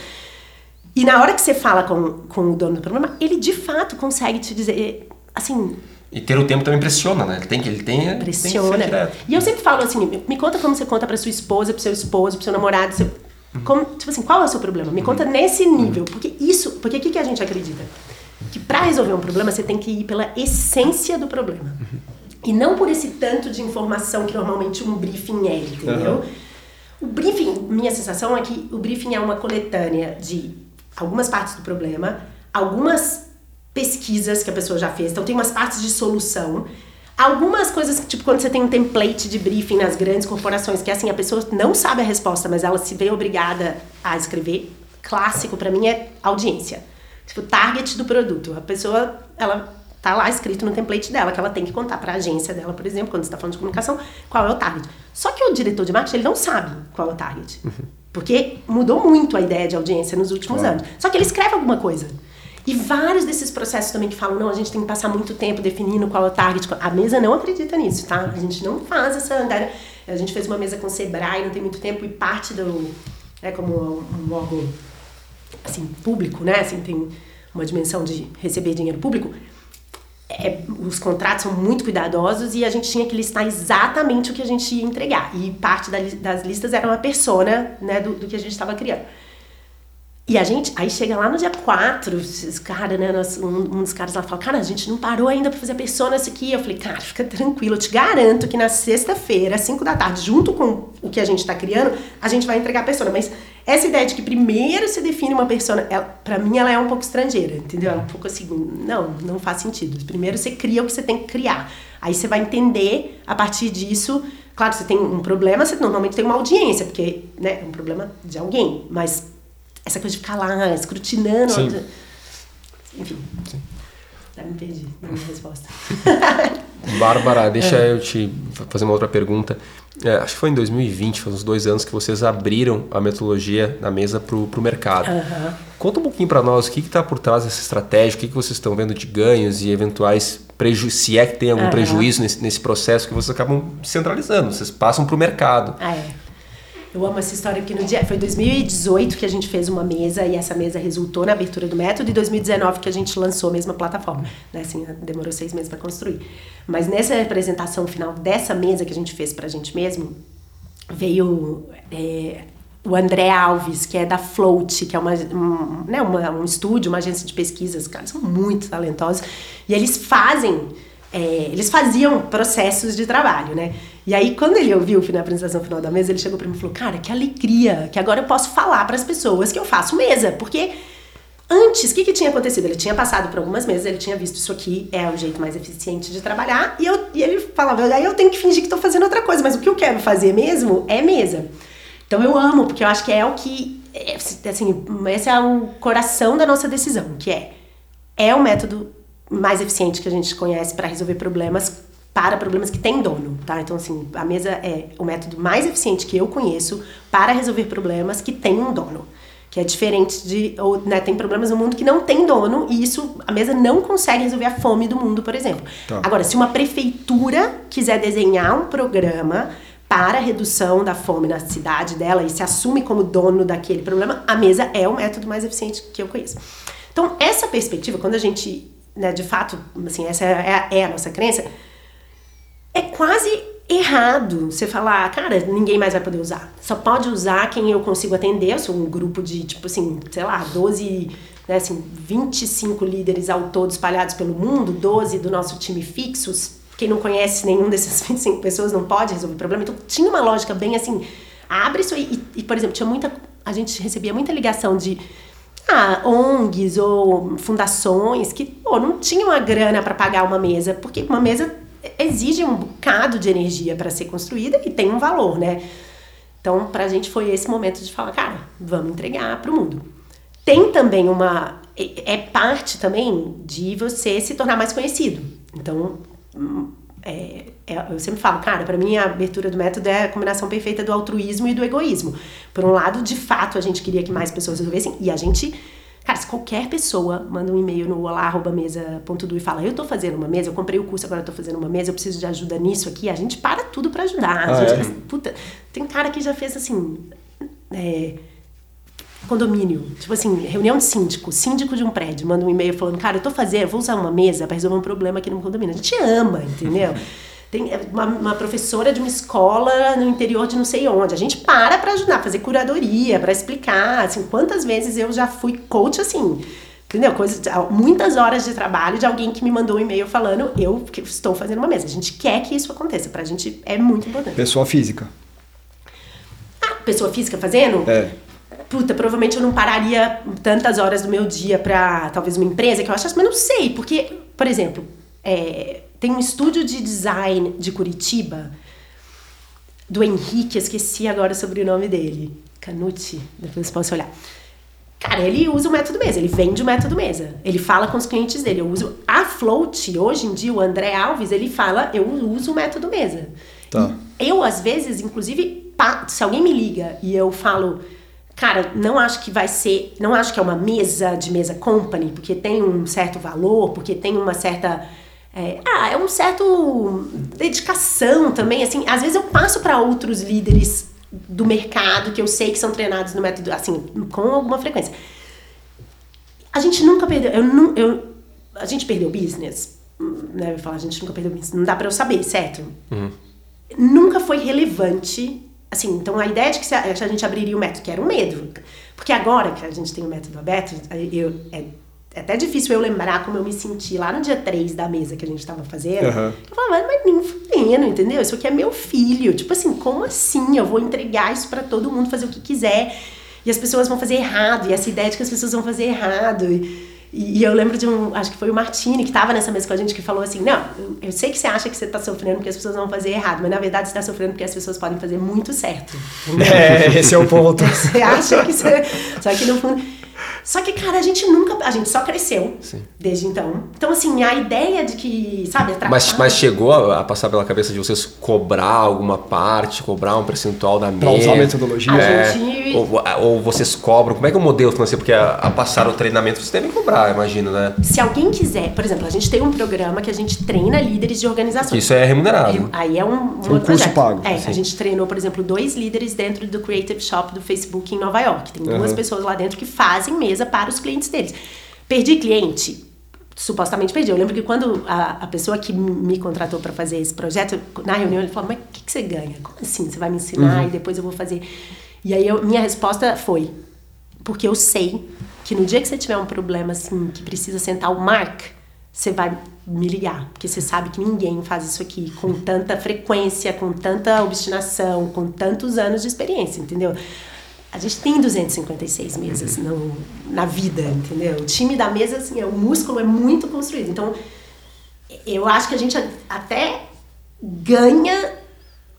E na hora que você fala com, com o dono do problema, ele de fato consegue te dizer, assim, e ter o tempo também pressiona, né? Ele tem que ele tem, pressiona. Tem e eu sempre falo assim, me conta como você conta para sua esposa, para seu esposo, para seu namorado, seu, como, tipo assim, qual é o seu problema? Me conta nesse nível, porque isso, porque o que, que a gente acredita? Que para resolver um problema você tem que ir pela essência do problema. E não por esse tanto de informação que normalmente um briefing é, entendeu? Uhum. O briefing, minha sensação é que o briefing é uma coletânea de algumas partes do problema, algumas pesquisas que a pessoa já fez, então tem umas partes de solução. Algumas coisas, tipo quando você tem um template de briefing nas grandes corporações, que é assim, a pessoa não sabe a resposta, mas ela se vê obrigada a escrever. Clássico para mim é audiência. Tipo, target do produto. A pessoa, ela tá lá escrito no template dela, que ela tem que contar para a agência dela, por exemplo, quando está falando de comunicação, qual é o target. Só que o diretor de marketing, ele não sabe qual é o target. Uhum. Porque mudou muito a ideia de audiência nos últimos claro. anos. Só que ele escreve alguma coisa. E vários desses processos também que falam, não, a gente tem que passar muito tempo definindo qual é o target. A mesa não acredita nisso, tá? A gente não faz essa andada. A gente fez uma mesa com o Sebrae não tem muito tempo e parte do. É como um órgão assim, público, né? Assim, tem uma dimensão de receber dinheiro público. É, os contratos são muito cuidadosos e a gente tinha que listar exatamente o que a gente ia entregar. E parte da, das listas era uma persona né, do, do que a gente estava criando. E a gente, aí chega lá no dia 4, esses caras, né, um, um, dos caras lá fala, cara, a gente não parou ainda pra fazer a persona essa aqui. Eu falei, cara, fica tranquilo, eu te garanto que na sexta-feira, às 5 da tarde, junto com o que a gente tá criando, a gente vai entregar a persona. Mas essa ideia de que primeiro você define uma persona, ela, pra mim ela é um pouco estrangeira, entendeu? É um pouco assim, não, não faz sentido. Primeiro você cria o que você tem que criar. Aí você vai entender, a partir disso, claro, você tem um problema, você normalmente tem uma audiência, porque, né, é um problema de alguém, mas essa coisa de ficar lá escrutinando. Sim. Enfim. Sim. Já me perdi na minha resposta. (laughs) Bárbara, deixa é. eu te fazer uma outra pergunta. É, acho que foi em 2020, faz uns dois anos, que vocês abriram a metodologia na mesa para o mercado. Uhum. Conta um pouquinho para nós o que está por trás dessa estratégia, o que, que vocês estão vendo de ganhos e eventuais prejuízos, se é que tem algum uhum. prejuízo nesse, nesse processo que vocês acabam centralizando, vocês passam para o mercado. Ah, é. Eu amo essa história porque no dia foi 2018 que a gente fez uma mesa e essa mesa resultou na abertura do método e 2019 que a gente lançou a mesma plataforma, né? Assim, demorou seis meses para construir. Mas nessa apresentação final dessa mesa que a gente fez para a gente mesmo veio é, o André Alves, que é da Float, que é uma, um, né, uma, um estúdio, uma agência de pesquisas, caras são muito talentosos, e eles fazem, é, eles faziam processos de trabalho, né? E aí, quando ele ouviu na apresentação final da mesa, ele chegou para mim e falou: Cara, que alegria, que agora eu posso falar para as pessoas que eu faço mesa. Porque antes, o que, que tinha acontecido? Ele tinha passado por algumas mesas, ele tinha visto isso aqui é o jeito mais eficiente de trabalhar. E, eu, e ele falava: Aí eu tenho que fingir que estou fazendo outra coisa, mas o que eu quero fazer mesmo é mesa. Então eu amo, porque eu acho que é o que. É, assim, esse é o coração da nossa decisão, que é. É o método mais eficiente que a gente conhece para resolver problemas para problemas que têm dono, tá? Então, assim, a mesa é o método mais eficiente que eu conheço para resolver problemas que têm um dono. Que é diferente de. Ou, né, tem problemas no mundo que não tem dono e isso, a mesa não consegue resolver a fome do mundo, por exemplo. Tá. Agora, se uma prefeitura quiser desenhar um programa para a redução da fome na cidade dela e se assume como dono daquele problema, a mesa é o método mais eficiente que eu conheço. Então, essa perspectiva, quando a gente, né, de fato, assim, essa é a, é a nossa crença, é quase errado você falar, cara, ninguém mais vai poder usar. Só pode usar quem eu consigo atender. Eu sou um grupo de, tipo assim, sei lá, 12, né, assim, 25 líderes ao todo espalhados pelo mundo, 12 do nosso time fixos. Quem não conhece nenhum desses (laughs) 25 pessoas não pode resolver o problema. Então tinha uma lógica bem assim, abre isso. E, e por exemplo, tinha muita. A gente recebia muita ligação de ah, ONGs ou fundações que pô, não tinham a grana para pagar uma mesa, porque uma mesa exige um bocado de energia para ser construída e tem um valor, né? Então, para a gente foi esse momento de falar, cara, vamos entregar para o mundo. Tem também uma. É, parte também de você se tornar mais conhecido. Então, hum, é, é, eu sempre falo, cara, para mim a abertura do método é a combinação perfeita do altruísmo e do egoísmo. Por um lado, de fato, a gente queria que mais pessoas resolvessem e a gente Cara, se qualquer pessoa manda um e-mail no olá.mesa.du e fala, eu tô fazendo uma mesa, eu comprei o curso, agora eu tô fazendo uma mesa, eu preciso de ajuda nisso aqui, a gente para tudo para ajudar. Ah, gente, é? puta, tem cara que já fez assim, é, condomínio, tipo assim, reunião de síndico, síndico de um prédio, manda um e-mail falando, cara, eu tô fazendo, vou usar uma mesa para resolver um problema aqui no condomínio. A gente ama, entendeu? (laughs) Tem é, uma, uma, professora de uma escola no interior de não sei onde. A gente para para ajudar, fazer curadoria, para explicar. Assim, quantas vezes eu já fui coach assim, entendeu? Coisas, muitas horas de trabalho de alguém que me mandou um e-mail falando, eu estou fazendo uma mesa. A gente quer que isso aconteça. Pra gente é muito importante. Pessoa física. Ah, pessoa física fazendo? É puta, provavelmente eu não pararia tantas horas do meu dia para talvez uma empresa que eu achasse, mas não sei, porque, por exemplo, é, tem um estúdio de design de Curitiba do Henrique, esqueci agora sobre o nome dele, Canucci, depois posso olhar. Cara, ele usa o método mesa, ele vende o método mesa. Ele fala com os clientes dele. Eu uso a Float, hoje em dia, o André Alves, ele fala, eu uso o método mesa. Tá. Eu, às vezes, inclusive, se alguém me liga e eu falo, Cara, não acho que vai ser. Não acho que é uma mesa de mesa company, porque tem um certo valor, porque tem uma certa. É, ah, é um certo dedicação também. Assim, às vezes eu passo para outros líderes do mercado que eu sei que são treinados no método, assim, com alguma frequência. A gente nunca perdeu. Eu, não, eu, a gente perdeu business. Né? Eu falar, a gente nunca perdeu business. Não dá para eu saber, certo? Uhum. Nunca foi relevante Assim, então a ideia de que a gente abriria o método, que era um medo. Porque agora que a gente tem o método aberto, eu, é, é até difícil eu lembrar como eu me senti lá no dia 3 da mesa que a gente estava fazendo. Uhum. Eu falava, mas nem fudendo, entendeu? Isso aqui é meu filho. Tipo assim, como assim? Eu vou entregar isso para todo mundo fazer o que quiser. E as pessoas vão fazer errado. E essa ideia de que as pessoas vão fazer errado. E, e, eu lembro de um, acho que foi o Martini que estava nessa mesa com a gente que falou assim: Não, eu sei que você acha que você está sofrendo porque as pessoas vão fazer errado, mas na verdade você está sofrendo porque as pessoas podem fazer muito certo. É, esse é o ponto. (laughs) você acha que você. Só que no fundo. Só que, cara, a gente nunca. A gente só cresceu Sim. desde então. Então, assim, a ideia de que, sabe, mas, mas chegou a passar pela cabeça de vocês cobrar alguma parte, cobrar um percentual da mesa? Pra usar a metodologia? É, gente... ou, ou, vocês cobram? Como é que é o modelo financeiro? Porque a, a passar o treinamento vocês devem cobrar, imagino, né? Se alguém quiser, por exemplo, a gente tem um programa que a gente treina líderes de organização. Isso é remunerado. Aí é um, um, um outro curso projeto. pago. É, assim. a gente treinou, por exemplo, dois líderes dentro do Creative Shop do Facebook em Nova York. Tem duas uhum. pessoas lá dentro que fazem mesa para os clientes deles. Perdi cliente? Supostamente perdi. Eu lembro que quando a, a pessoa que me contratou para fazer esse projeto, na reunião, ele falou: Mas o que, que, você ganha? Como assim? Você vai me ensinar uhum. e depois eu vou fazer. E aí eu, minha resposta foi: Porque eu sei que no dia que você tiver um problema assim, que precisa sentar o Mark, você vai me ligar, porque você sabe que ninguém faz isso aqui com tanta frequência, com tanta obstinação, com tantos anos de experiência, entendeu? A gente tem 256 mesas no, na vida, entendeu? O time da mesa, assim, é, o músculo é muito construído. Então, eu acho que a gente até ganha?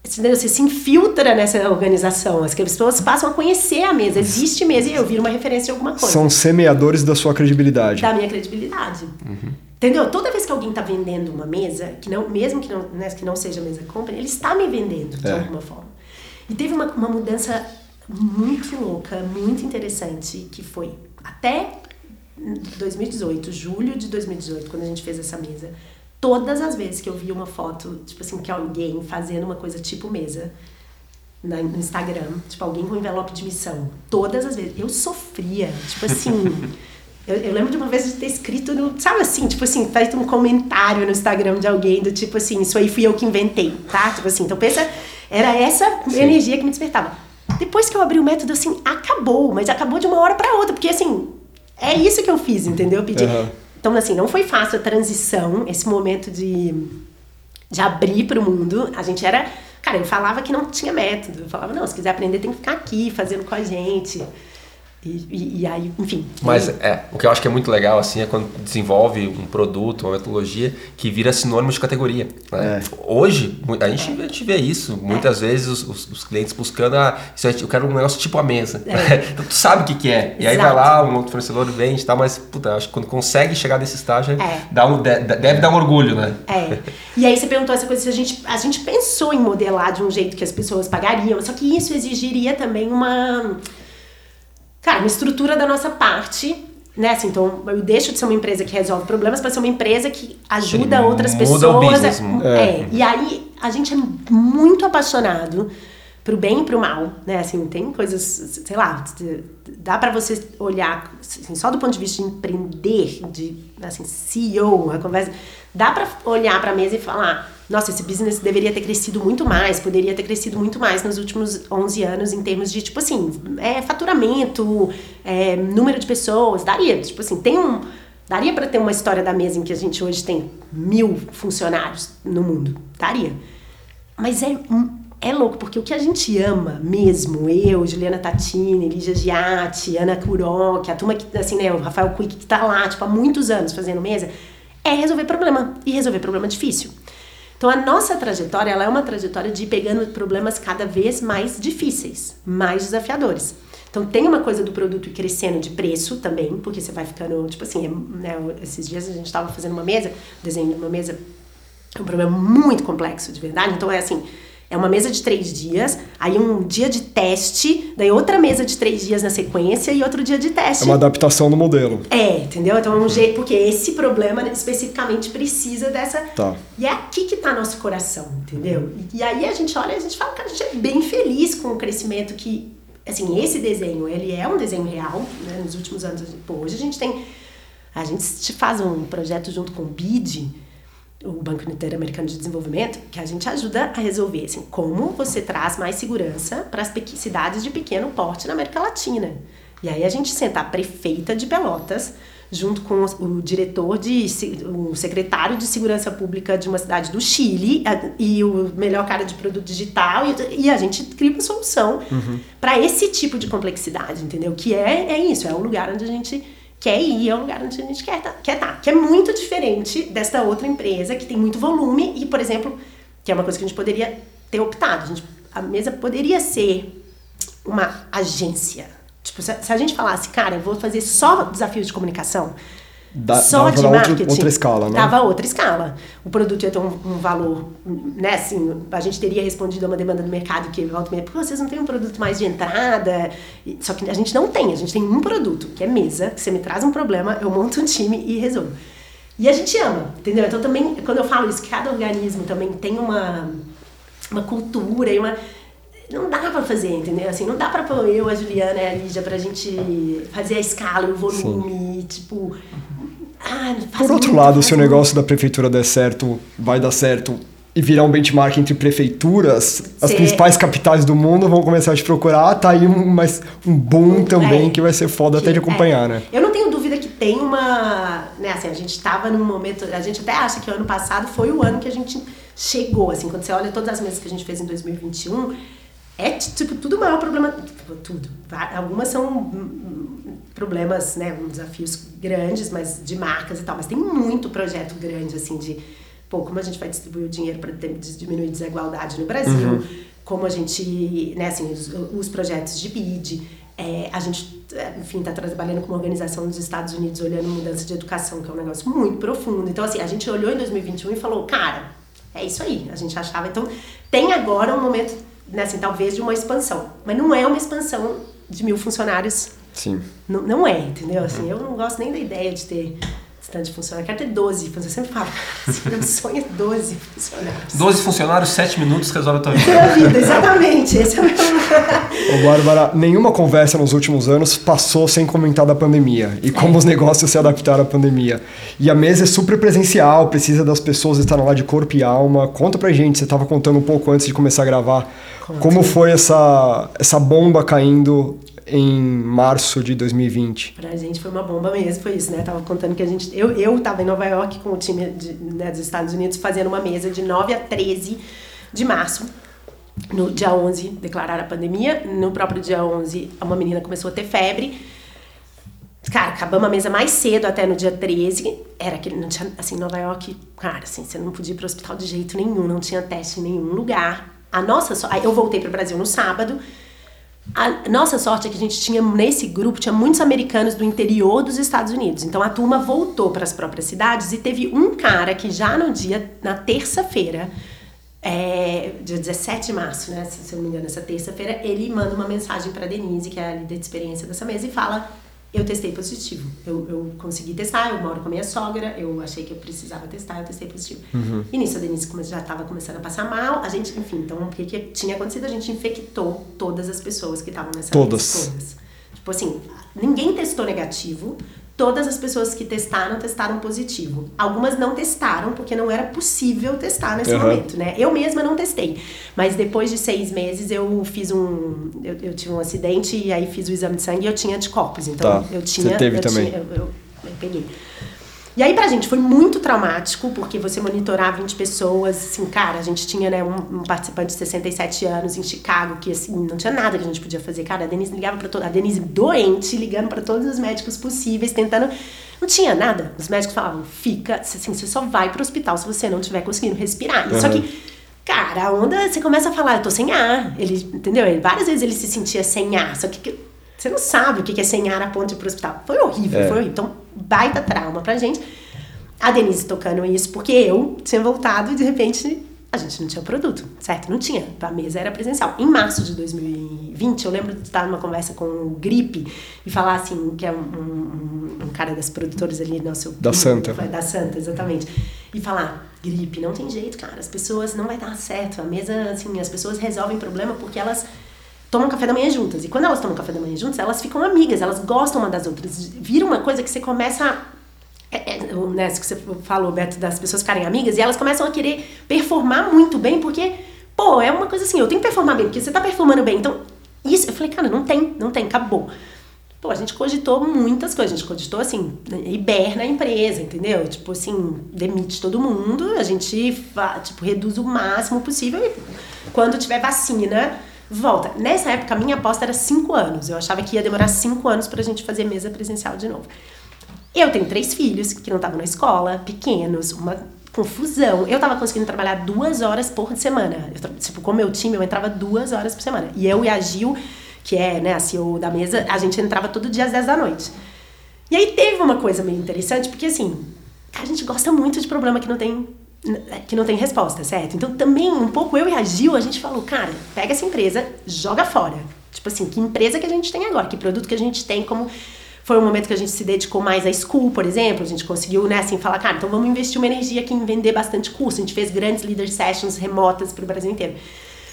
Você se infiltra nessa organização. As pessoas passam a conhecer a mesa. Existe mesa e eu viro uma referência de alguma coisa. São semeadores da sua credibilidade. Da minha credibilidade. Uhum. Entendeu? Toda vez que alguém está vendendo uma mesa, que não, mesmo que não, né, que não seja mesa company, ele está me vendendo de é. alguma forma. E teve uma, uma mudança muito louca, muito interessante, que foi até 2018, julho de 2018, quando a gente fez essa mesa, todas as vezes que eu vi uma foto, tipo assim, que alguém fazendo uma coisa tipo mesa no Instagram, tipo alguém com envelope de missão, todas as vezes, eu sofria, tipo assim. (laughs) Eu, eu, lembro de uma vez de ter escrito no. Sabe assim, tipo assim, feito um comentário no Instagram de alguém do tipo assim, isso aí fui eu que inventei, tá? Tipo assim, então pensa, era essa Sim. energia que me despertava. Depois que eu abri o método, assim, acabou, mas acabou de uma hora para outra, porque assim, é isso que eu fiz, entendeu? Eu pedi. Uhum. Então, assim, não foi fácil a transição, esse momento de, de abrir para o mundo. A gente era. Cara, eu falava que não tinha método. Eu falava, não, se quiser aprender, tem que ficar aqui fazendo com a gente. E, e, e, aí, enfim. Mas é, o que eu acho que é muito legal assim é quando desenvolve um produto, uma metodologia que vira sinônimo de categoria. Né? É. Hoje, a gente, a gente vê isso. Muitas é. vezes os, os, os, clientes buscando, ah, isso eu quero um negócio tipo a mesa. É. (laughs) então tu sabe o que, que é. E aí Exato. vai lá, um outro fornecedor vende e tal, mas puta, acho que quando consegue chegar nesse estágio, é. dá um, deve dar um orgulho, né? É. E aí você perguntou essa coisa, se a gente, a gente pensou em modelar de um jeito que as pessoas pagariam, só que isso exigiria também uma cara, uma estrutura da nossa parte, né? Assim, então eu deixo de ser uma empresa que resolve problemas para ser uma empresa que ajuda Sim, outras pessoas. O business. É, é. E aí a gente é muito apaixonado pro bem e pro mal, né? Assim, tem coisas, sei lá, dá para você olhar assim, só do ponto de vista de empreender, de assim, CEO, a conversa, dá para olhar para a mesa e falar, nossa, esse business deveria ter crescido muito mais, poderia ter crescido muito mais nos últimos 11 anos em termos de, tipo assim, é, faturamento, é, número de pessoas, daria, tipo assim, tem um Daria para ter uma história da mesa em que a gente hoje tem mil funcionários no mundo? Daria. Mas é é louco, porque o que a gente ama mesmo, eu, Juliana Tatini, Lígia Giatti, Ana Kuroc, a turma que, assim, né, o Rafael Quick que tá lá, tipo, há muitos anos fazendo mesa, é resolver problema. E resolver problema difícil. Então, a nossa trajetória, ela é uma trajetória de ir pegando problemas cada vez mais difíceis, mais desafiadores. Então, tem uma coisa do produto crescendo de preço também, porque você vai ficando, tipo assim, é, né, esses dias a gente estava fazendo uma mesa, desenho de uma mesa, é um problema muito complexo, de verdade. Então, é assim, é uma mesa de três dias, aí um dia de teste, daí outra mesa de três dias na sequência e outro dia de teste. É uma adaptação do modelo. É, entendeu? Então é um jeito, porque esse problema especificamente precisa dessa. Tá. E é aqui que tá nosso coração, entendeu? E, e aí a gente olha e a gente fala que a gente é bem feliz com o crescimento que. Assim, esse desenho, ele é um desenho real, né? Nos últimos anos, pô, hoje a gente tem. A gente faz um projeto junto com o BID o Banco Interamericano de Desenvolvimento, que a gente ajuda a resolver assim, como você traz mais segurança para as cidades de pequeno porte na América Latina. E aí a gente senta a prefeita de Pelotas, junto com o diretor de o secretário de segurança pública de uma cidade do Chile e o melhor cara de produto digital e, a gente cria uma solução uhum. para esse tipo de complexidade, entendeu? Que é, é isso, é um lugar onde a gente quer ir ao lugar onde a gente quer tá, quer estar, tá, que é muito diferente desta outra empresa que tem muito volume e, por exemplo, que é uma coisa que a gente poderia ter optado. A, gente, a mesa poderia ser uma agência. Tipo, se a gente falasse, cara, eu vou fazer só desafios de comunicação, da, Só de marketing. Outra, outra escala, né? Dava outra escala. O produto ia ter um, um, valor, né? Assim, a gente teria respondido a uma demanda do mercado que volta meio, pô, vocês não têm um produto mais de entrada? Só que a gente não tem, a gente tem um produto, que é mesa, que você me traz um problema, eu monto um time e resolvo. E a gente ama, entendeu? Então também, quando eu falo isso, cada organismo também tem uma, uma cultura e uma não dá pra fazer, entendeu? Assim, não dá pra pôr eu, a Juliana e a Lígia pra gente fazer a escala, o volume, Sim. tipo, ah, Por outro lado, se o negócio da prefeitura der certo, vai dar certo e virar um benchmark entre prefeituras, as principais capitais do mundo vão começar a te procurar. Ah, tá aí um, mas um boom também é, que vai ser foda que, até de acompanhar, é. né? Eu não tenho dúvida que tem uma. Né, assim, a gente estava num momento. A gente até acha que o ano passado foi o ano que a gente chegou. Assim, quando você olha todas as mesas que a gente fez em 2021, é tipo tudo o maior problema. Tipo, tudo. Algumas são problemas, né, desafios grandes, mas de marcas e tal, mas tem muito projeto grande assim de pô, como a gente vai distribuir o dinheiro para diminuir a desigualdade no Brasil, uhum. como a gente, né, assim, os, os projetos de BID, é, a gente, enfim, está trabalhando com uma organização nos Estados Unidos olhando mudança de educação, que é um negócio muito profundo. Então, assim, a gente olhou em 2021 e falou, cara, é isso aí. A gente achava. Então, tem agora um momento, né, assim, talvez de uma expansão. Mas não é uma expansão de mil funcionários Sim. Não, não é, entendeu? Assim, eu não gosto nem da ideia de ter de funcionário. Quero ter 12 funcionários. Eu sempre falo, assim, meu sonho é 12 funcionários. 12 funcionários, 7 minutos resolve a tua vida. a vida, exatamente. Esse é o meu... Ô, Bárbara, nenhuma conversa nos últimos anos passou sem comentar da pandemia e como é. os negócios se adaptaram à pandemia. E a mesa é super presencial, precisa das pessoas estarem lá de corpo e alma. Conta pra gente, você estava contando um pouco antes de começar a gravar, Conta. como foi essa, essa bomba caindo em março de 2020? Pra gente foi uma bomba mesmo, foi isso, né? Tava contando que a gente. Eu, eu tava em Nova York com o time de, né, dos Estados Unidos fazendo uma mesa de 9 a 13 de março. No dia 11 declararam a pandemia. No próprio dia 11, uma menina começou a ter febre. Cara, acabamos a mesa mais cedo, até no dia 13. Era que não tinha, assim, Nova York, cara, assim, você não podia ir pro hospital de jeito nenhum, não tinha teste em nenhum lugar. A nossa, aí eu voltei pro Brasil no sábado. A nossa sorte é que a gente tinha nesse grupo tinha muitos americanos do interior dos Estados Unidos. Então a turma voltou para as próprias cidades e teve um cara que já no dia na terça-feira, é, dia 17 de março, né, se eu não me engano, essa terça-feira, ele manda uma mensagem para Denise, que é a líder de experiência dessa mesa e fala: Eu testei positivo. Eu, eu consegui testar, eu moro com a minha sogra, eu achei que eu precisava testar, eu testei positivo. Uhum. E nisso a Denise já estava começando a passar mal, a gente, enfim, então o que, que tinha acontecido? A gente infectou todas as pessoas que estavam nessa Todas. todas. Tipo assim, ninguém testou negativo, todas as pessoas que testaram, testaram positivo. Algumas não testaram, porque não era possível testar nesse Uhum. momento, né? Eu mesma não testei. Mas depois de seis meses eu fiz um. Eu, eu tive um acidente e aí fiz o exame de sangue e eu tinha anticorpos. Então Tá. eu Você tinha. teve eu também. tinha- eu, eu- eu peguei. E aí pra gente foi muito traumático, porque você monitorar 20 pessoas, assim, cara, a gente tinha, né, um, um participante de 67 anos em Chicago, que assim, não tinha nada que a gente podia fazer. Cara, a Denise ligava pra toda, a Denise doente, ligando pra todos os médicos possíveis, tentando, não tinha nada. Os médicos falavam, fica, assim, você só vai pro hospital se você não estiver conseguindo respirar. E Só Uhum. que Cara, a onda, você começa a falar, eu tô sem ar. Ele, entendeu? Ele, várias vezes ele se sentia sem ar, só que você não sabe o que é sem ar a ponto de ir pro hospital. Foi horrível, É. foi horrível. Então, baita trauma pra gente. A Denise tocando isso, porque eu tinha voltado e de repente a gente não tinha produto, certo? Não tinha. A mesa era presencial. Em março de 2020, eu lembro de estar numa conversa com o Gripe e falar assim, que é um, um- um cara das produtoras ali, nosso. Da Santa. Da Santa, exatamente. E falar, Gripe, não tem jeito, cara. As pessoas não vai dar certo. A mesa, assim, as pessoas resolvem problema porque elas tomam café da manhã juntas. E quando elas tomam café da manhã juntas, elas ficam amigas, elas gostam uma das outras. Vira uma coisa que você começa é, é, né, que você falou, Beto, das pessoas ficarem amigas, e elas começam a querer performar muito bem, porque, pô, é uma coisa assim, eu tenho que performar bem, porque você tá performando bem. Então, isso, eu falei, cara, não tem, não tem, acabou. Pô, a gente cogitou muitas coisas, a gente cogitou assim, hiberna a empresa, entendeu? Tipo assim, demite todo mundo, a gente, tipo, reduz o máximo possível e quando tiver vacina, volta. Nessa época, a minha aposta era cinco anos. Eu achava que ia demorar cinco anos pra gente fazer mesa presencial de novo. Eu tenho três filhos que não estavam na escola, pequenos, uma confusão. Eu tava conseguindo trabalhar duas horas por semana. Eu, tipo, com meu time, eu entrava duas horas por semana. E eu e a Gil, que é né, a CEO da mesa, a gente entrava todo dia às 10 da noite. E aí teve uma coisa meio interessante, porque assim, a gente gosta muito de problema que não tem que não tem resposta, certo? Então também um pouco eu e a Gil, a gente falou, cara, pega essa empresa, joga fora. Tipo assim, que empresa que a gente tem agora, que produto que a gente tem, como foi um momento que a gente se dedicou mais à school, por exemplo, a gente conseguiu, né, assim, falar, cara, então vamos investir uma energia aqui em vender bastante curso. A gente fez grandes leader sessions remotas para o Brasil inteiro.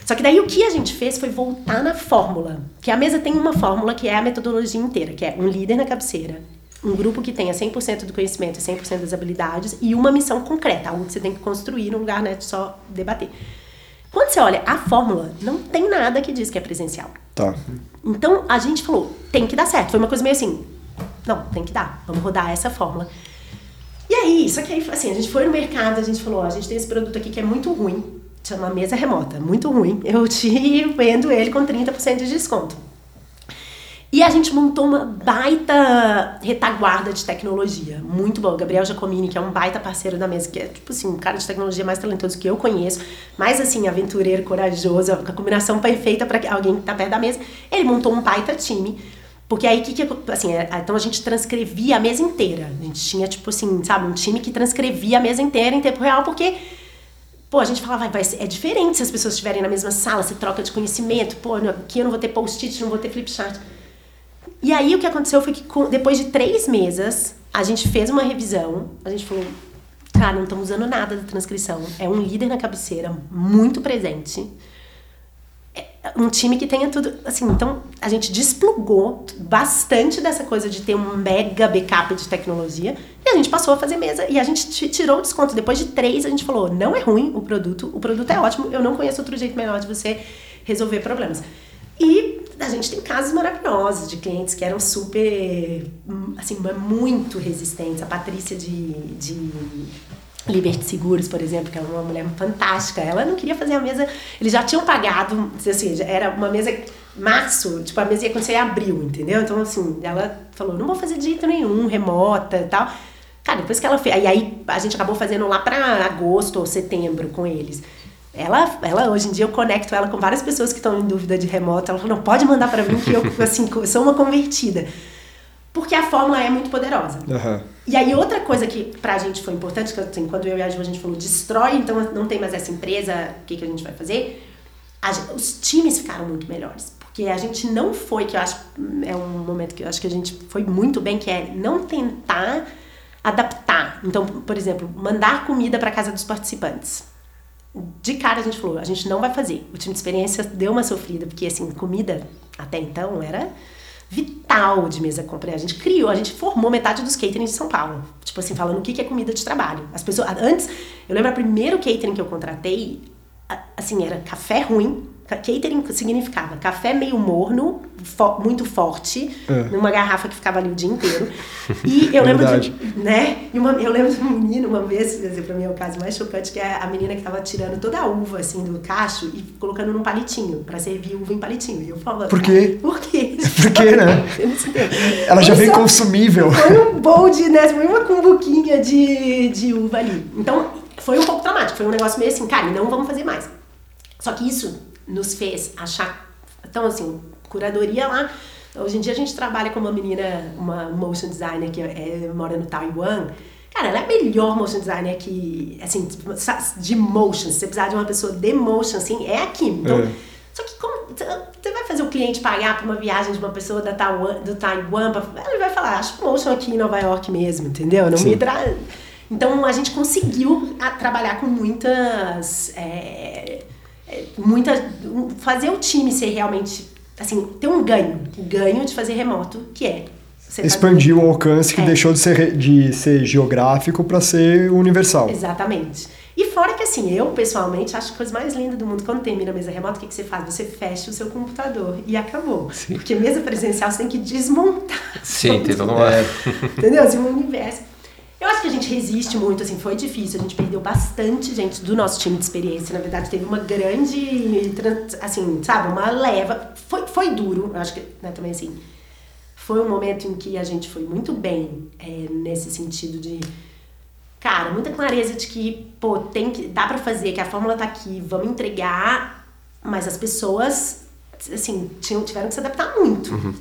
Só que daí o que a gente fez foi voltar na fórmula. Que a mesa tem uma fórmula que é a metodologia inteira, que é um líder na cabeceira, um grupo que tenha 100% do conhecimento e 100% das habilidades e uma missão concreta, algo que você tem que construir num lugar, né, de só debater. Quando você olha a fórmula, não tem nada que diz que é presencial. Tá. Então a gente falou, tem que dar certo. Foi uma coisa meio assim, não, tem que dar, vamos rodar essa fórmula. E aí, só que aí, assim, a gente foi no mercado, a gente falou, ó, a gente tem esse produto aqui que é muito ruim, chama mesa remota, muito ruim. Eu te (laughs) vendo ele com 30% de desconto. E a gente montou uma baita retaguarda de tecnologia, muito bom. O Gabriel Giacomini, que é um baita parceiro da mesa, que é, tipo assim, um cara de tecnologia mais talentoso que eu conheço, mais assim, aventureiro, corajoso, a combinação perfeita para alguém que tá perto da mesa. Ele montou um baita time, porque aí, que que, assim, é, então a gente transcrevia a mesa inteira. A gente tinha, tipo assim, sabe, um time que transcrevia a mesa inteira em tempo real, porque Pô, a gente falava, vai, é diferente se as pessoas estiverem na mesma sala, se troca de conhecimento. Pô, aqui eu não vou ter post-it, não vou ter flipchart. E aí o que aconteceu foi que depois de três mesas, a gente fez uma revisão, a gente falou, cara, não estamos usando nada da transcrição. É um líder na cabeceira, muito presente. É um time que tenha tudo, assim, então a gente desplugou bastante dessa coisa de ter um mega backup de tecnologia e a gente passou a fazer mesa e a gente ti- tirou o desconto. Depois de três, a gente falou, não é ruim o produto, o produto é ótimo, eu não conheço outro jeito melhor de você resolver problemas. E gente tem casos maravilhosos de clientes que eram super, assim, muito resistentes. A Patrícia de, de Liberty Seguros, por exemplo, que é uma mulher fantástica, ela não queria fazer a mesa, eles já tinham pagado, assim, era uma mesa março, tipo, a mesa ia acontecer em abril, entendeu? Então, assim, ela falou, não vou fazer de jeito nenhum, remota e tal. Cara, depois que ela fez, aí, aí a gente acabou fazendo lá pra agosto ou setembro com eles. Ela, ela, hoje em dia, eu conecto ela com várias pessoas que estão em dúvida de remoto. Ela falou, não, pode mandar para mim que eu, (laughs) assim, sou uma convertida. Porque a fórmula é muito poderosa. Aham. E aí, outra coisa que pra gente foi importante, que assim, quando eu e a Ju, a gente falou, destrói, então não tem mais essa empresa, o que, que a gente vai fazer? A gen- os times ficaram muito melhores. Porque a gente não foi, que eu acho é um momento que eu acho que a gente foi muito bem, que é não tentar adaptar. Então, por exemplo, mandar comida para casa dos participantes. De cara a gente falou, a gente não vai fazer. O time de experiência deu uma sofrida, porque assim, comida até então era vital de mesa compra. A gente criou, a gente formou metade dos catering de São Paulo. Tipo assim, falando o que é comida de trabalho. As pessoas, antes, eu lembro o primeiro catering que eu contratei, assim, era café ruim, Catering significava café meio morno, fo muito forte, é. numa garrafa que ficava ali o dia inteiro. E (laughs) eu lembro de, né? E uma, eu lembro de um menino uma vez, dizer, pra mim é o caso mais chocante, que é a menina que tava tirando toda a uva assim do cacho e colocando num palitinho, para servir uva em palitinho. E eu falava, Por quê? Por quê? (laughs) Por quê, né? Ela já vem consumível. Foi um bowl de, né? Foi uma cumbuquinha de, de uva ali. Então, foi um pouco traumático, foi um negócio meio assim, cara, não vamos fazer mais. Só que isso nos fez achar. Então, assim, curadoria lá. Hoje em dia a gente trabalha com uma menina, uma motion designer que é, mora no Taiwan. Cara, ela é a melhor motion designer que, assim, de motion. Se você precisar de uma pessoa de motion, assim, é aqui. Então, é. só que como você vai fazer o cliente pagar por uma viagem de uma pessoa da Taiwan, do Taiwan, ele vai falar, acho motion aqui em Nova York mesmo, entendeu? Não Sim. me. Então a gente conseguiu a, trabalhar com muitas. É, muita fazer o time ser realmente assim ter um ganho o ganho de fazer remoto que é expandir o alcance que é. deixou de ser de ser geográfico para ser universal exatamente e fora que assim eu pessoalmente acho a coisa mais linda do mundo quando termina a mesa remota o que, que você faz você fecha o seu computador e acabou Sim. porque mesa presencial você tem que desmontar Sim, (laughs) tem todo é. entendeu assim um universo eu acho que a gente resiste muito, assim, foi difícil. A gente perdeu bastante gente do nosso time de experiência. Na verdade, teve uma grande, assim, sabe, uma leva. Foi, foi duro, eu acho que, né, também assim. Foi um momento em que a gente foi muito bem é, nesse sentido de, cara, muita clareza de que, pô, tem que, dá para fazer, que a fórmula tá aqui, vamos entregar, mas as pessoas, assim, tinham, tiveram que se adaptar muito. Uhum.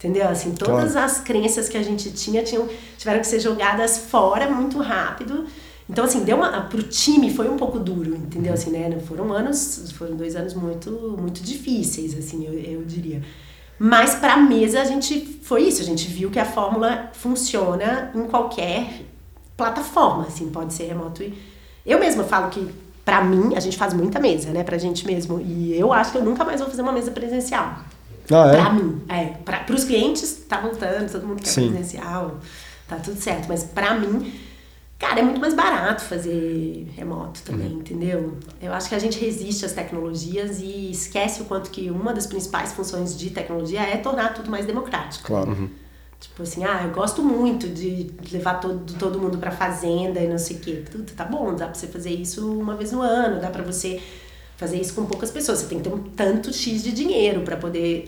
Entendeu? Assim, todas claro. as crenças que a gente tinha tinham, tiveram que ser jogadas fora muito rápido. Então, assim, deu uma. Pro time foi um pouco duro, entendeu? Assim, né? Foram anos, foram dois anos muito, muito difíceis, assim, eu, eu diria. Mas para a mesa a gente foi isso, a gente viu que a fórmula funciona em qualquer plataforma, assim, pode ser remoto. E eu mesma falo que para mim a gente faz muita mesa, né, pra gente mesmo. E eu acho que eu nunca mais vou fazer uma mesa presencial. Ah, é? Pra mim, é. Pra, pros clientes, tá voltando, todo mundo quer Sim. presencial, tá tudo certo. Mas pra mim, cara, é muito mais barato fazer remoto também, uhum. entendeu? Eu acho que a gente resiste às tecnologias e esquece o quanto que uma das principais funções de tecnologia é tornar tudo mais democrático. Claro. Uhum. Tipo assim, ah, eu gosto muito de levar todo, todo mundo pra fazenda e não sei o quê. Tudo tá bom, dá pra você fazer isso uma vez no ano, dá pra você fazer isso com poucas pessoas. Você tem que ter um tanto X de dinheiro para poder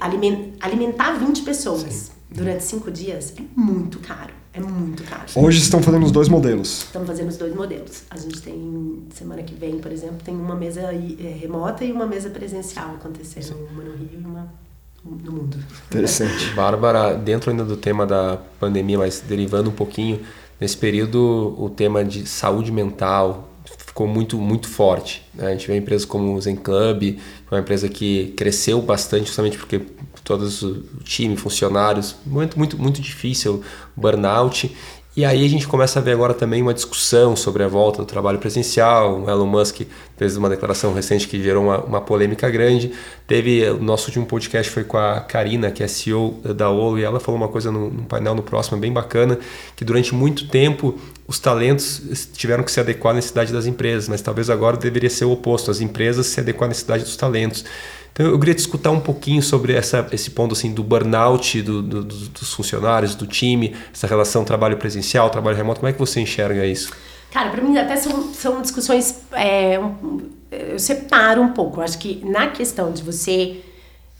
alimentar 20 pessoas Sim. durante cinco dias. É muito caro. É muito caro. Hoje estão fazendo os dois modelos. Estamos fazendo os dois modelos. A gente tem, semana que vem, por exemplo, tem uma mesa é, remota e uma mesa presencial acontecendo, Sim. uma no Rio e uma no mundo. Interessante. (laughs) Bárbara, dentro ainda do tema da pandemia, mas derivando um pouquinho, nesse período o tema de saúde mental, ficou muito, muito forte. Né? A gente vê empresas como o Zen Club, uma empresa que cresceu bastante justamente porque todos o time, funcionários, momento muito, muito difícil, burnout. E aí a gente começa a ver agora também uma discussão sobre a volta do trabalho presencial. O Elon Musk fez uma declaração recente que gerou uma, uma polêmica grande. Teve o nosso último podcast foi com a Karina, que é CEO da Olo, e ela falou uma coisa no, no painel no próximo bem bacana, que durante muito tempo os talentos tiveram que se adequar à necessidade das empresas, mas talvez agora deveria ser o oposto, as empresas se adequar à necessidade dos talentos. Então eu queria te escutar um pouquinho sobre essa, esse ponto assim do burnout do, do, dos funcionários, do time, essa relação trabalho presencial, trabalho remoto. Como é que você enxerga isso? Cara, para mim até são, são discussões. É, eu separo um pouco. Eu acho que na questão de você.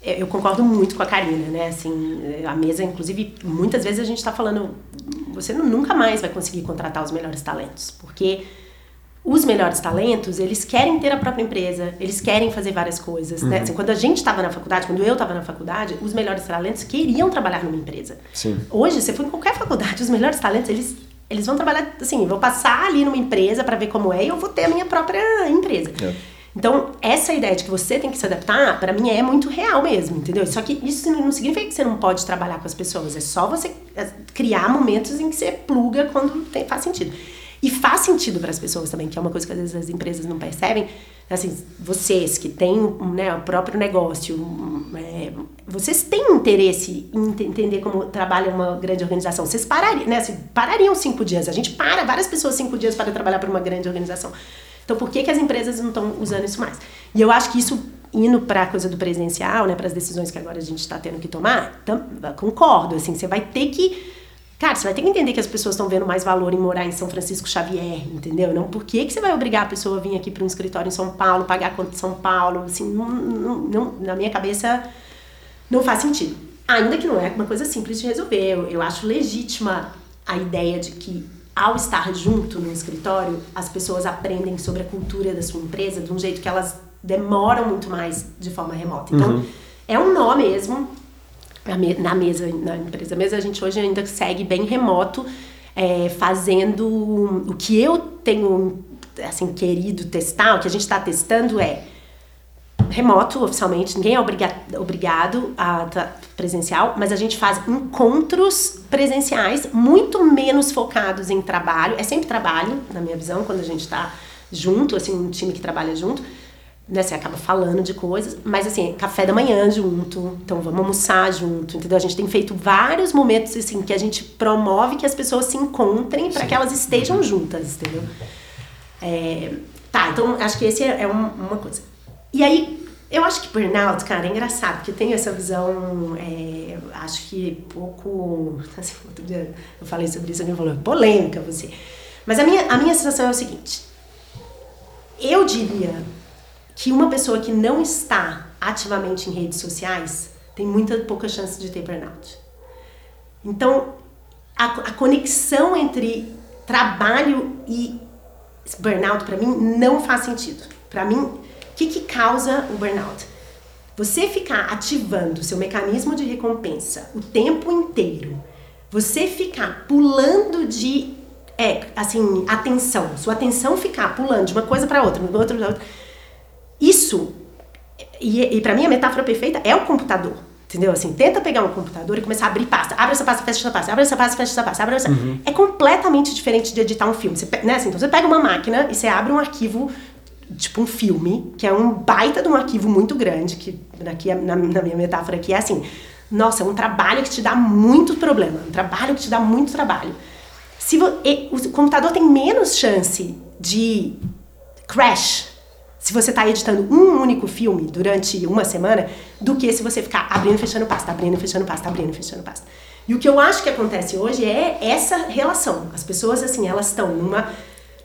É, eu concordo muito com a Karina, né? Assim, a mesa, inclusive, muitas vezes a gente está falando. Você nunca mais vai conseguir contratar os melhores talentos, porque os melhores talentos, eles querem ter a própria empresa, eles querem fazer várias coisas, né? uhum. né? Assim, quando a gente estava na faculdade, quando eu estava na faculdade, os melhores talentos queriam trabalhar numa empresa. Sim. Hoje, você for em qualquer faculdade, os melhores talentos, eles eles vão trabalhar assim, vou passar ali numa empresa para ver como é e eu vou ter a minha própria empresa. É. Então, essa ideia de que você tem que se adaptar, para mim é muito real mesmo, entendeu? Só que isso não significa que você não pode trabalhar com as pessoas, é só você é, criar momentos em que você pluga quando tem, faz sentido. E faz sentido para as pessoas também, que é uma coisa que às vezes as empresas não percebem. Assim, vocês que têm né, o próprio negócio, é, vocês têm interesse em entender como trabalha uma grande organização. Vocês parariam, né, assim, parariam cinco dias. A gente para várias pessoas cinco dias para trabalhar para uma grande organização. Então, por que, que as empresas não estão usando isso mais? E eu acho que isso, indo para a coisa do presencial, né, para as decisões que agora a gente está tendo que tomar, tam, concordo. Assim, você vai ter que Cara, você vai ter que entender que as pessoas estão vendo mais valor em morar em São Francisco Xavier, entendeu? Não por que, que você vai obrigar a pessoa a vir aqui para um escritório em São Paulo, pagar a conta de São Paulo? Assim, não, não, não, na minha cabeça não faz sentido. Ainda que não é uma coisa simples de resolver. Eu, eu acho legítima a ideia de que ao estar junto no escritório, as pessoas aprendem sobre a cultura da sua empresa de um jeito que elas demoram muito mais de forma remota. Então, uhum. é um nó mesmo, na mesa, na empresa mesa, a gente hoje ainda segue bem remoto, é, fazendo o que eu tenho assim querido testar, o que a gente está testando é remoto oficialmente, ninguém é obriga obrigado a estar presencial, mas a gente faz encontros presenciais muito menos focados em trabalho, é sempre trabalho, na minha visão, quando a gente está junto, assim, um time que trabalha junto, né, você acaba falando de coisas, mas assim, café da manhã junto, então vamos almoçar junto, entendeu? A gente tem feito vários momentos assim que a gente promove que as pessoas se encontrem para que elas estejam uhum. juntas, entendeu? É, tá, então acho que esse é, é uma, uma coisa. E aí, eu acho que burnout, cara, é engraçado, porque eu tenho essa visão, é, acho que pouco. (laughs) Assim, outro dia eu falei sobre isso, alguém falou, polêmica você. Mas a minha, a minha sensação é o seguinte: eu diria que uma pessoa que não está ativamente em redes sociais tem muita pouca chance de ter burnout. Então, a, a conexão entre trabalho e burnout para mim não faz sentido. Para mim, o que, que causa o burnout? Você ficar ativando seu mecanismo de recompensa o tempo inteiro, você ficar pulando de é, assim, atenção, sua atenção ficar pulando de uma coisa para outra, de outra para outra isso, e, e para mim a metáfora perfeita é o computador. Entendeu? Assim, tenta pegar um computador e começar a abrir pasta. Abre essa pasta, fecha essa pasta. Abre essa pasta, fecha essa pasta. Abre essa... Uhum. É completamente diferente de editar um filme. Você, né, assim, então você pega uma máquina e você abre um arquivo, tipo um filme, que é um baita de um arquivo muito grande, que aqui, na, na minha metáfora aqui é assim, nossa, é um trabalho que te dá muito problema, um trabalho que te dá muito trabalho. Se vo, e, o computador tem menos chance de crash, se você está editando um único filme durante uma semana, do que se você ficar abrindo e fechando pasta, abrindo e fechando pasta, abrindo e fechando pasta. E o que eu acho que acontece hoje é essa relação. As pessoas, assim, elas estão numa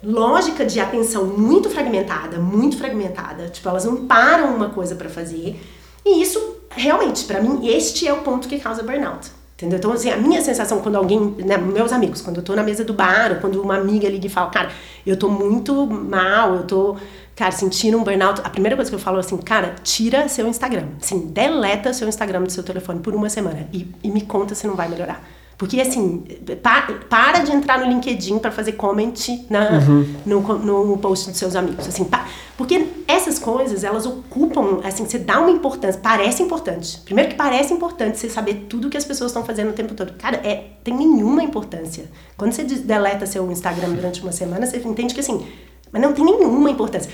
lógica de atenção muito fragmentada, muito fragmentada. Tipo, elas não param uma coisa para fazer. E isso, realmente, para mim, este é o ponto que causa burnout. Entendeu? Então, assim, a minha sensação quando alguém, né, meus amigos, quando eu tô na mesa do bar, ou quando uma amiga liga e fala, cara, eu tô muito mal, eu tô cara, sentindo um burnout, a primeira coisa que eu falo é assim, cara, tira seu Instagram. Assim, deleta seu Instagram do seu telefone por uma semana e, e me conta se não vai melhorar. Porque, assim, pa, para de entrar no LinkedIn para fazer comment na, uhum. no, no post dos seus amigos. Assim, pa, porque essas coisas, elas ocupam, assim, você dá uma importância, parece importante. Primeiro que parece importante você saber tudo que as pessoas estão fazendo o tempo todo. Cara, é, tem nenhuma importância. Quando você deleta seu Instagram durante uma semana, você entende que, assim, mas não tem nenhuma importância.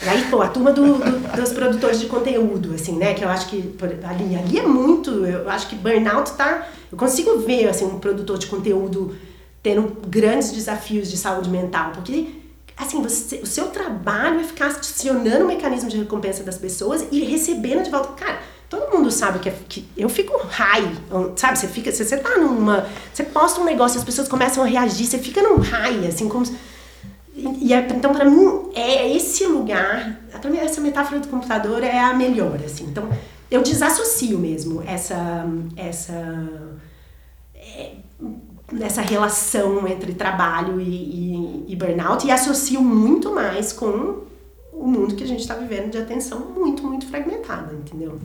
E aí, pô, a turma do, do, dos produtores de conteúdo, assim, né? Que eu acho que ali, ali é muito. Eu acho que burnout tá. Eu consigo ver, assim, um produtor de conteúdo tendo grandes desafios de saúde mental, porque, assim, você, o seu trabalho é ficar acionando o mecanismo de recompensa das pessoas e recebendo de volta. Cara, todo mundo sabe que, é, que eu fico high, sabe? Você fica. Você, você tá numa. Você posta um negócio, as pessoas começam a reagir, você fica num high, assim, como. E, é, então, para mim, é esse lugar, para mim, essa metáfora do computador é a melhor, assim. Então, eu desassocio mesmo essa, essa, é, essa relação entre trabalho e, e, e burnout e associo muito mais com o mundo que a gente está vivendo de atenção muito, muito fragmentada, entendeu?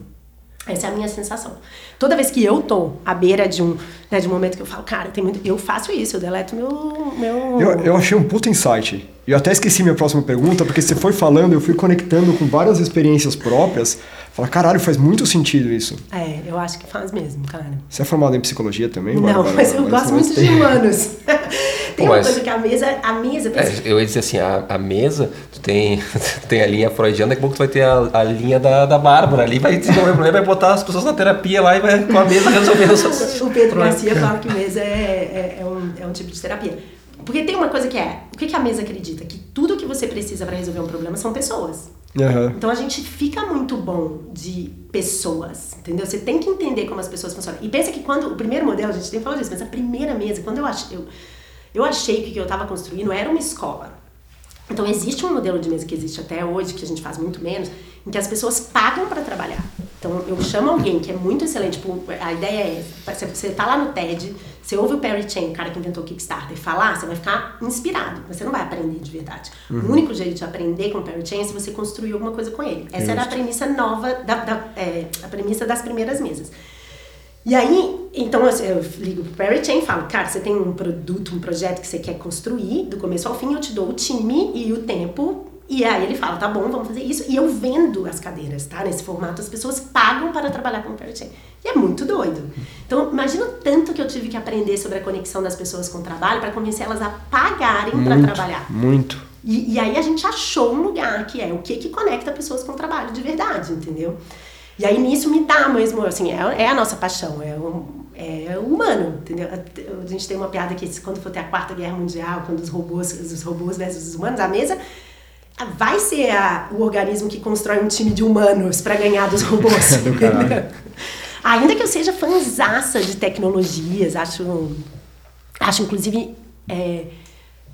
Essa é a minha sensação. Toda vez que eu tô à beira de um, né, de um momento que eu falo, cara, tem muito, eu faço isso, eu deleto meu. meu... Eu, eu achei um puta insight. Eu até esqueci minha próxima pergunta, porque você foi falando, eu fui conectando com várias experiências próprias. Fala, caralho, faz muito sentido isso. É, eu acho que faz mesmo, cara. Você é formado em psicologia também? Não, Bárbara? mas eu Mas gosto muito tem- de humanos. (laughs) tem Pô, uma coisa que a mesa. A mesa É, eu ia dizer assim, a, a mesa, tu tem, tu (laughs) tem a linha freudiana, daqui a pouco tu vai ter a, a linha da, da Bárbara ali, vai desenvolver o problema, vai botar as pessoas na terapia lá e vai com a mesa resolver os seus O Pedro Garcia fala que mesa é, é, é um, é um tipo de terapia. Porque tem uma coisa que é, o que, que a mesa acredita? Que tudo que você precisa para resolver um problema são pessoas. Aham. Então a gente fica muito bom de pessoas, entendeu? Você tem que entender como as pessoas funcionam. E pensa que quando, o primeiro modelo, a gente tem falado disso, mas a primeira mesa, quando eu achei, eu, eu achei que o que eu estava construindo era uma escola. Então existe um modelo de mesa que existe até hoje, que a gente faz muito menos, em que as pessoas pagam para trabalhar. Então eu chamo alguém que é muito excelente, tipo, a ideia é, você, você tá lá no TED, você ouve o Perry Chen, o cara que inventou o Kickstarter, falar, você vai ficar inspirado, você não vai aprender de verdade. O único jeito de aprender com o Perry Chen é se você construir alguma coisa com ele. Essa era a premissa nova, da, da- é, a premissa das primeiras mesas. E aí, então eu, ligo pro Perry Chain e falo, cara, você tem um produto, um projeto que você quer construir, do começo ao fim, eu te dou o time e o tempo. E aí ele fala, tá bom, vamos fazer isso. E eu vendo as cadeiras, tá? Nesse formato, as pessoas pagam para trabalhar com o Perry Chain. E é muito doido. Então, imagina o tanto que eu tive que aprender sobre a conexão das pessoas com o trabalho para convencer elas a pagarem para trabalhar. muito. E, e aí a gente achou um lugar que é o que que conecta pessoas com o trabalho de verdade, entendeu? E aí nisso me dá mesmo, assim, é, é a nossa paixão, é o, é humano, entendeu? A gente tem uma piada que quando for ter a quarta guerra mundial, quando os robôs, os robôs versus os humanos, a mesa vai ser a- o organismo que constrói um time de humanos para ganhar dos robôs. (laughs) Do? Ainda que eu seja fanzaça de tecnologias, acho, acho inclusive é,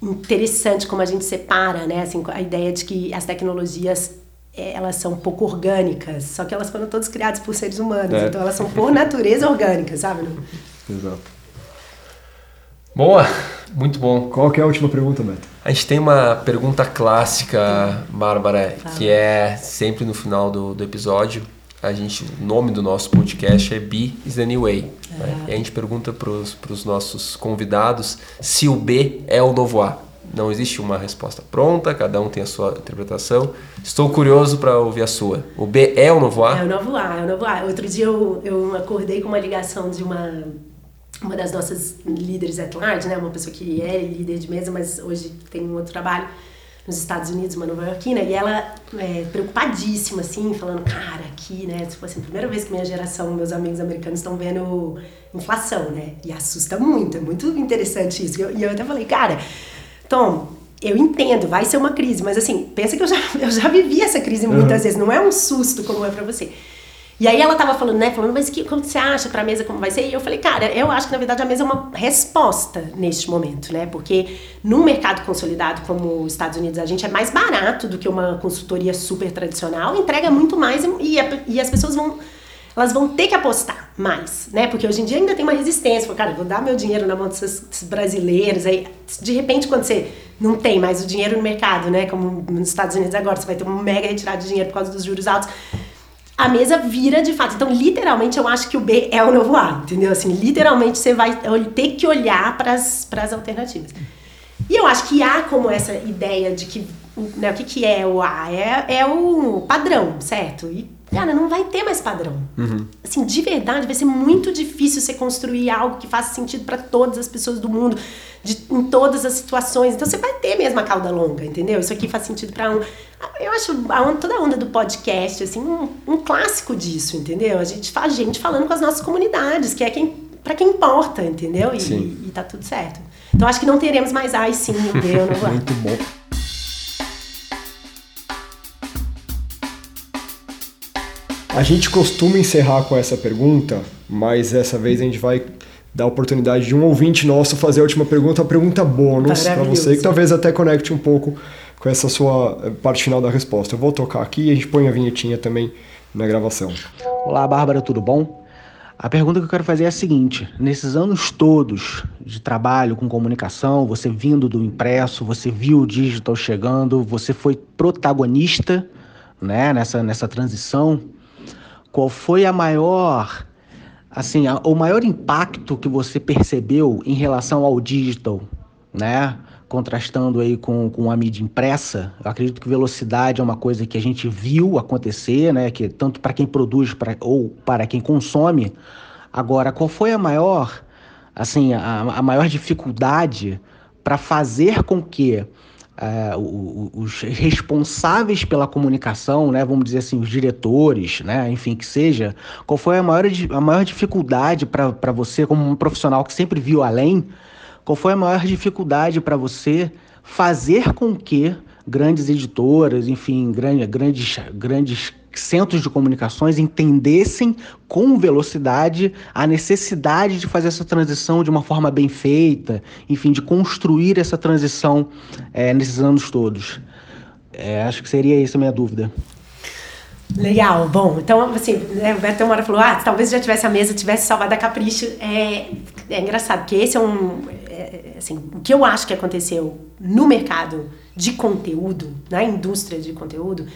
interessante como a gente separa, né? Assim, a ideia de que as tecnologias elas são pouco orgânicas, só que elas foram todas criadas por seres humanos, É. então elas são por natureza orgânicas, sabe? Exato. Boa, muito bom. Qual que é a última pergunta, Beto? A gente tem uma pergunta clássica, Bárbara, que é sempre no final do, do episódio. A gente, o nome do nosso podcast é B is the New Way. né? E a gente pergunta para os nossos convidados se o B é o novo A. Não existe uma resposta pronta, cada um tem a sua interpretação. Estou curioso para ouvir a sua. O B é o novo A? É o novo A, é o novo A. Outro dia eu, eu acordei com uma ligação de uma, uma das nossas líderes at large, né? Uma pessoa que é líder de mesa, mas hoje tem um outro trabalho nos Estados Unidos, uma nova-iorquina, e ela é, preocupadíssima, assim, falando, cara, aqui, né? Tipo assim, primeira vez que minha geração, meus amigos americanos estão vendo inflação, né? E assusta muito, é muito interessante isso. E eu, e eu até falei, cara, Tom, eu entendo, vai ser uma crise, mas assim, pensa que eu já, (laughs) eu já vivi essa crise muitas vezes, não é um susto como é pra você. E aí ela tava falando, né, falando, mas que, como você acha pra mesa como vai ser? E eu falei, cara, eu acho que na verdade a mesa é uma resposta neste momento, né? Porque num mercado consolidado como os Estados Unidos, a gente é mais barato do que uma consultoria super tradicional, entrega muito mais e, a- e as pessoas vão elas vão ter que apostar mais, né? Porque hoje em dia ainda tem uma resistência. Fala, Cara, vou dar meu dinheiro na mão desses brasileiros. Aí, de repente, quando você não tem mais o dinheiro no mercado, né? Como nos Estados Unidos agora, você vai ter uma mega retirada de dinheiro por causa dos juros altos. A mesa vira de fato. Então, literalmente, eu acho que o B é o novo A, entendeu? Assim, literalmente, você vai ter que olhar para as alternativas. E eu acho que há como essa ideia de que né, o que, que é o A? É, é o padrão, certo? E, cara, não vai ter mais padrão. Assim, de verdade, vai ser muito difícil você construir algo que faça sentido para todas as pessoas do mundo, de, em todas as situações. Então, você vai ter mesmo a cauda longa, entendeu? Isso aqui faz sentido para um. Eu acho a onda- toda a onda do podcast, assim, um, um clássico disso, entendeu? A gente faz gente falando com as nossas comunidades, que é quem, para quem importa, entendeu? E, Sim. e tá tudo certo. Então, acho que não teremos mais A e sim, o B, eu não vou. (laughs) Muito bom. A gente costuma encerrar com essa pergunta, mas dessa vez a gente vai dar a oportunidade de um ouvinte nosso fazer a última pergunta, a pergunta bônus para Maravilhoso. você, que talvez até conecte um pouco com essa sua eh, parte final da resposta. Eu vou tocar aqui e a gente põe a vinhetinha também na gravação. Olá, Bárbara, tudo bom? A pergunta que eu quero fazer é a seguinte: nesses anos todos de trabalho com comunicação, você vindo do impresso, você viu o digital chegando, você foi protagonista né, nessa, nessa transição. Qual foi a maior, assim, a, o maior impacto que você percebeu em relação ao digital, né? Contrastando aí com, com a mídia impressa, eu acredito que velocidade é uma coisa que a gente viu acontecer, né? Que tanto para quem produz pra, ou para quem consome. Agora, qual foi a maior, assim, a, a maior dificuldade para fazer com que uh, os responsáveis pela comunicação, né, vamos dizer assim, os diretores, né, enfim, que seja, qual foi a maior, a maior dificuldade para você, como um profissional que sempre viu além, qual foi a maior dificuldade para você fazer com que grandes editoras, enfim, grandes, grandes, grandes centros de comunicações entendessem com velocidade a necessidade de fazer essa transição de uma forma bem feita, enfim, de construir essa transição é, nesses anos todos. É, acho que seria isso a minha dúvida. Legal, bom, então assim, né, o Beto uma hora falou, ah, talvez já tivesse a mesa, tivesse salvado a Capricho, é, é engraçado, porque esse é um, é, assim, o que eu acho que aconteceu no mercado de conteúdo, na indústria de conteúdo,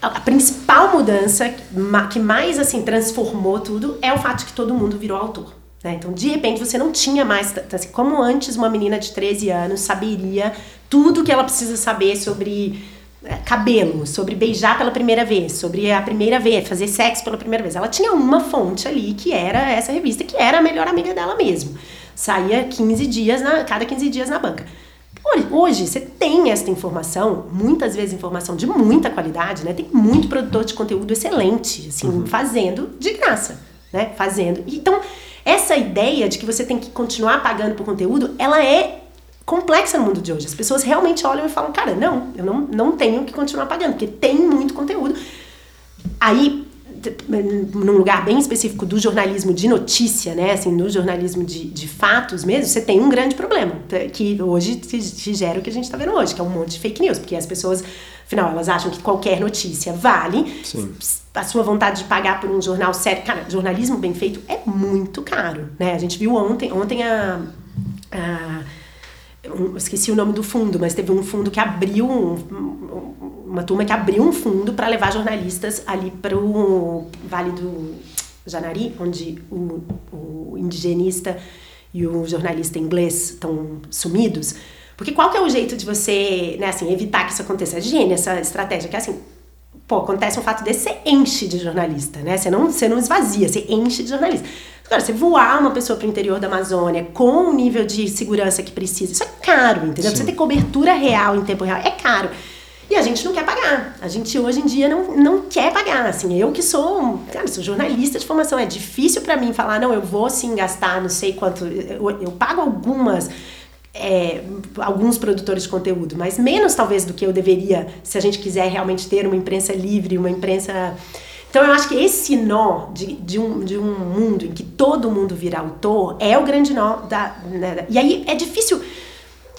a principal mudança que mais assim transformou tudo é o fato de que todo mundo virou autor. Né? Então, de repente, você não tinha mais, assim, como antes uma menina de 13 anos saberia tudo que ela precisa saber sobre é, cabelo, sobre beijar pela primeira vez, sobre a primeira vez, fazer sexo pela primeira vez. Ela tinha uma fonte ali que era essa revista, que era a melhor amiga dela mesmo. Saía 15 dias, na, cada 15 dias na banca. Hoje, você tem essa informação, muitas vezes informação de muita qualidade, né? Tem muito produtor de conteúdo excelente, assim, uhum. fazendo de graça, né? Fazendo. Então, essa ideia de que você tem que continuar pagando por conteúdo, ela é complexa no mundo de hoje. As pessoas realmente olham e falam, cara, não, eu não, não tenho que continuar pagando, porque tem muito conteúdo. Aí, num lugar bem específico do jornalismo de notícia, né, assim, no jornalismo de, de fatos mesmo, você tem um grande problema, que hoje te, gera o que a gente está vendo hoje, que é um monte de fake news, porque as pessoas, afinal, elas acham que qualquer notícia vale, Sim. a sua vontade de pagar por um jornal sério, cara, jornalismo bem feito é muito caro, né, a gente viu ontem, ontem a, a um, esqueci o nome do fundo, mas teve um fundo que abriu um, uma turma que abriu um fundo para levar jornalistas ali para o Vale do Janari, onde o, o indigenista e o jornalista inglês estão sumidos. Porque qual que é o jeito de você, né, assim, evitar que isso aconteça? É gênio essa estratégia, que é assim, pô, acontece um fato desse, você enche de jornalista, né? Você não, você não esvazia, você enche de jornalista. Agora, você voar uma pessoa para o interior da Amazônia com o nível de segurança que precisa, isso é caro, entendeu? Sim. Você ter cobertura real em tempo real é caro. E a gente não quer pagar. A gente hoje em dia não, não quer pagar. Assim, eu que sou, cara, sou jornalista de formação, é difícil para mim falar, não, eu vou sim gastar não sei quanto. Eu, eu pago algumas. É, alguns produtores de conteúdo, mas menos talvez do que eu deveria se a gente quiser realmente ter uma imprensa livre, uma imprensa. Então eu acho que esse nó de, de, um, de um mundo em que todo mundo vira autor é o grande nó da. Né? E aí é difícil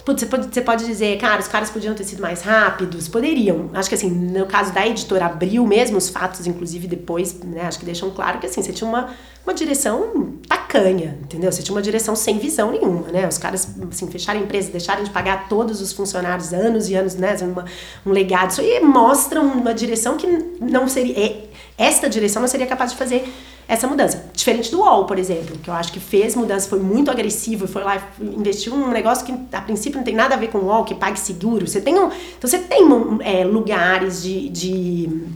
Putz, você pode, você pode dizer, cara, os caras podiam ter sido mais rápidos? Poderiam. Acho que assim, no caso da editora Abril mesmo, os fatos, inclusive, depois, né, acho que deixam claro que assim, você tinha uma, uma direção tacanha, entendeu? Você tinha uma direção sem visão nenhuma, né? Os caras, assim, fecharam a empresa, deixaram de pagar todos os funcionários anos e anos, né? Uma, um legado. Isso aí mostra uma direção que não seria. É, esta direção não seria capaz de fazer essa mudança. Diferente do UOL, por exemplo, que eu acho que fez mudança, foi muito agressivo, foi lá investiu um negócio que a princípio não tem nada a ver com o UOL, que pague seguro. Você tem um, então você tem é, lugares de, de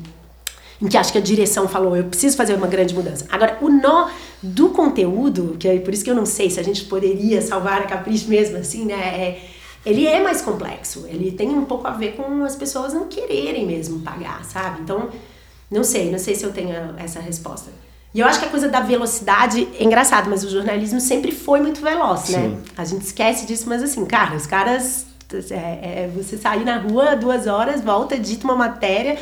em que acho que a direção falou, eu preciso fazer uma grande mudança. Agora, o nó do conteúdo, que é por isso que eu não sei se a gente poderia salvar a Capricho mesmo assim, né? É, ele é mais complexo. Ele tem um pouco a ver com as pessoas não quererem mesmo pagar, sabe? Então, não sei, não sei se eu tenho essa resposta. E eu acho que a coisa da velocidade é engraçado, mas o jornalismo sempre foi muito veloz, né? Sim. A gente esquece disso, mas assim, cara, os caras. É, é, você sair na rua duas horas, volta, edita uma matéria.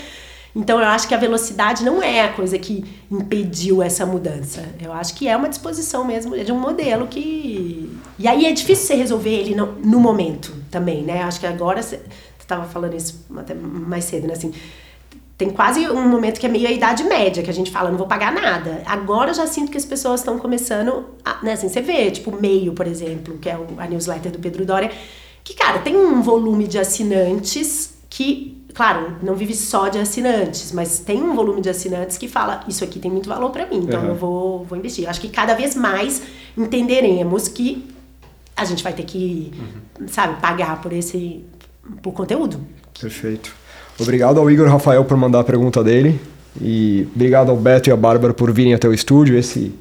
Então eu acho que a velocidade não é a coisa que impediu essa mudança. Eu acho que é uma disposição mesmo de um modelo que. E aí é difícil você resolver ele no, no momento também, né? Acho que agora você estava falando isso até mais cedo, né? Assim, tem quase um momento que é meio a idade média, que a gente fala, não vou pagar nada. Agora eu já sinto que as pessoas estão começando, a, né, assim, você vê, tipo, Meio, por exemplo, que é a newsletter do Pedro Dória, que, cara, tem um volume de assinantes que claro, não vive só de assinantes, mas tem um volume de assinantes que fala, isso aqui tem muito valor para mim, então uhum. eu vou, vou investir. Eu acho que cada vez mais entenderemos que a gente vai ter que, uhum. sabe, pagar por esse por conteúdo. Perfeito. Obrigado ao Igor Rafael por mandar a pergunta dele e obrigado ao Beto e à Bárbara por virem até o estúdio. Esse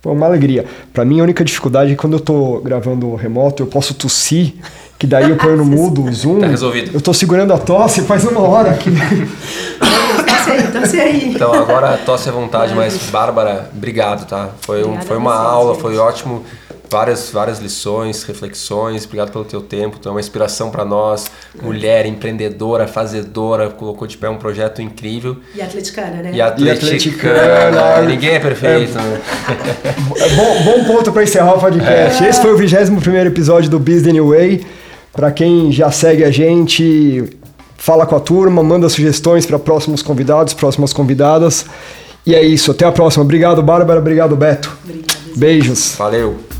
foi uma alegria. Para mim a única dificuldade é que quando eu tô gravando remoto, eu posso tossir que daí eu ponho no (laughs) mudo o zoom. Tá resolvido. Eu tô segurando a tosse faz uma hora tosse aí, tosse aí. Então agora tosse à vontade, mas Bárbara, obrigado, tá? Foi, um, foi uma aula, foi ótimo várias, várias lições, reflexões. Obrigado pelo teu tempo. Tu é uma inspiração para nós. Mulher, empreendedora, fazedora, colocou de pé um projeto incrível. E atleticana, né? E atleticana. E atleticana. Ninguém é perfeito. É, né? bom, bom ponto para encerrar o podcast. É. Esse foi o 21 primeiro episódio do Business Way. Para quem já segue a gente, fala com a turma, manda sugestões para próximos convidados, próximas convidadas. E é isso, até a próxima. Obrigado, Bárbara. Obrigado, Beto. Obrigada. Beijos. Valeu.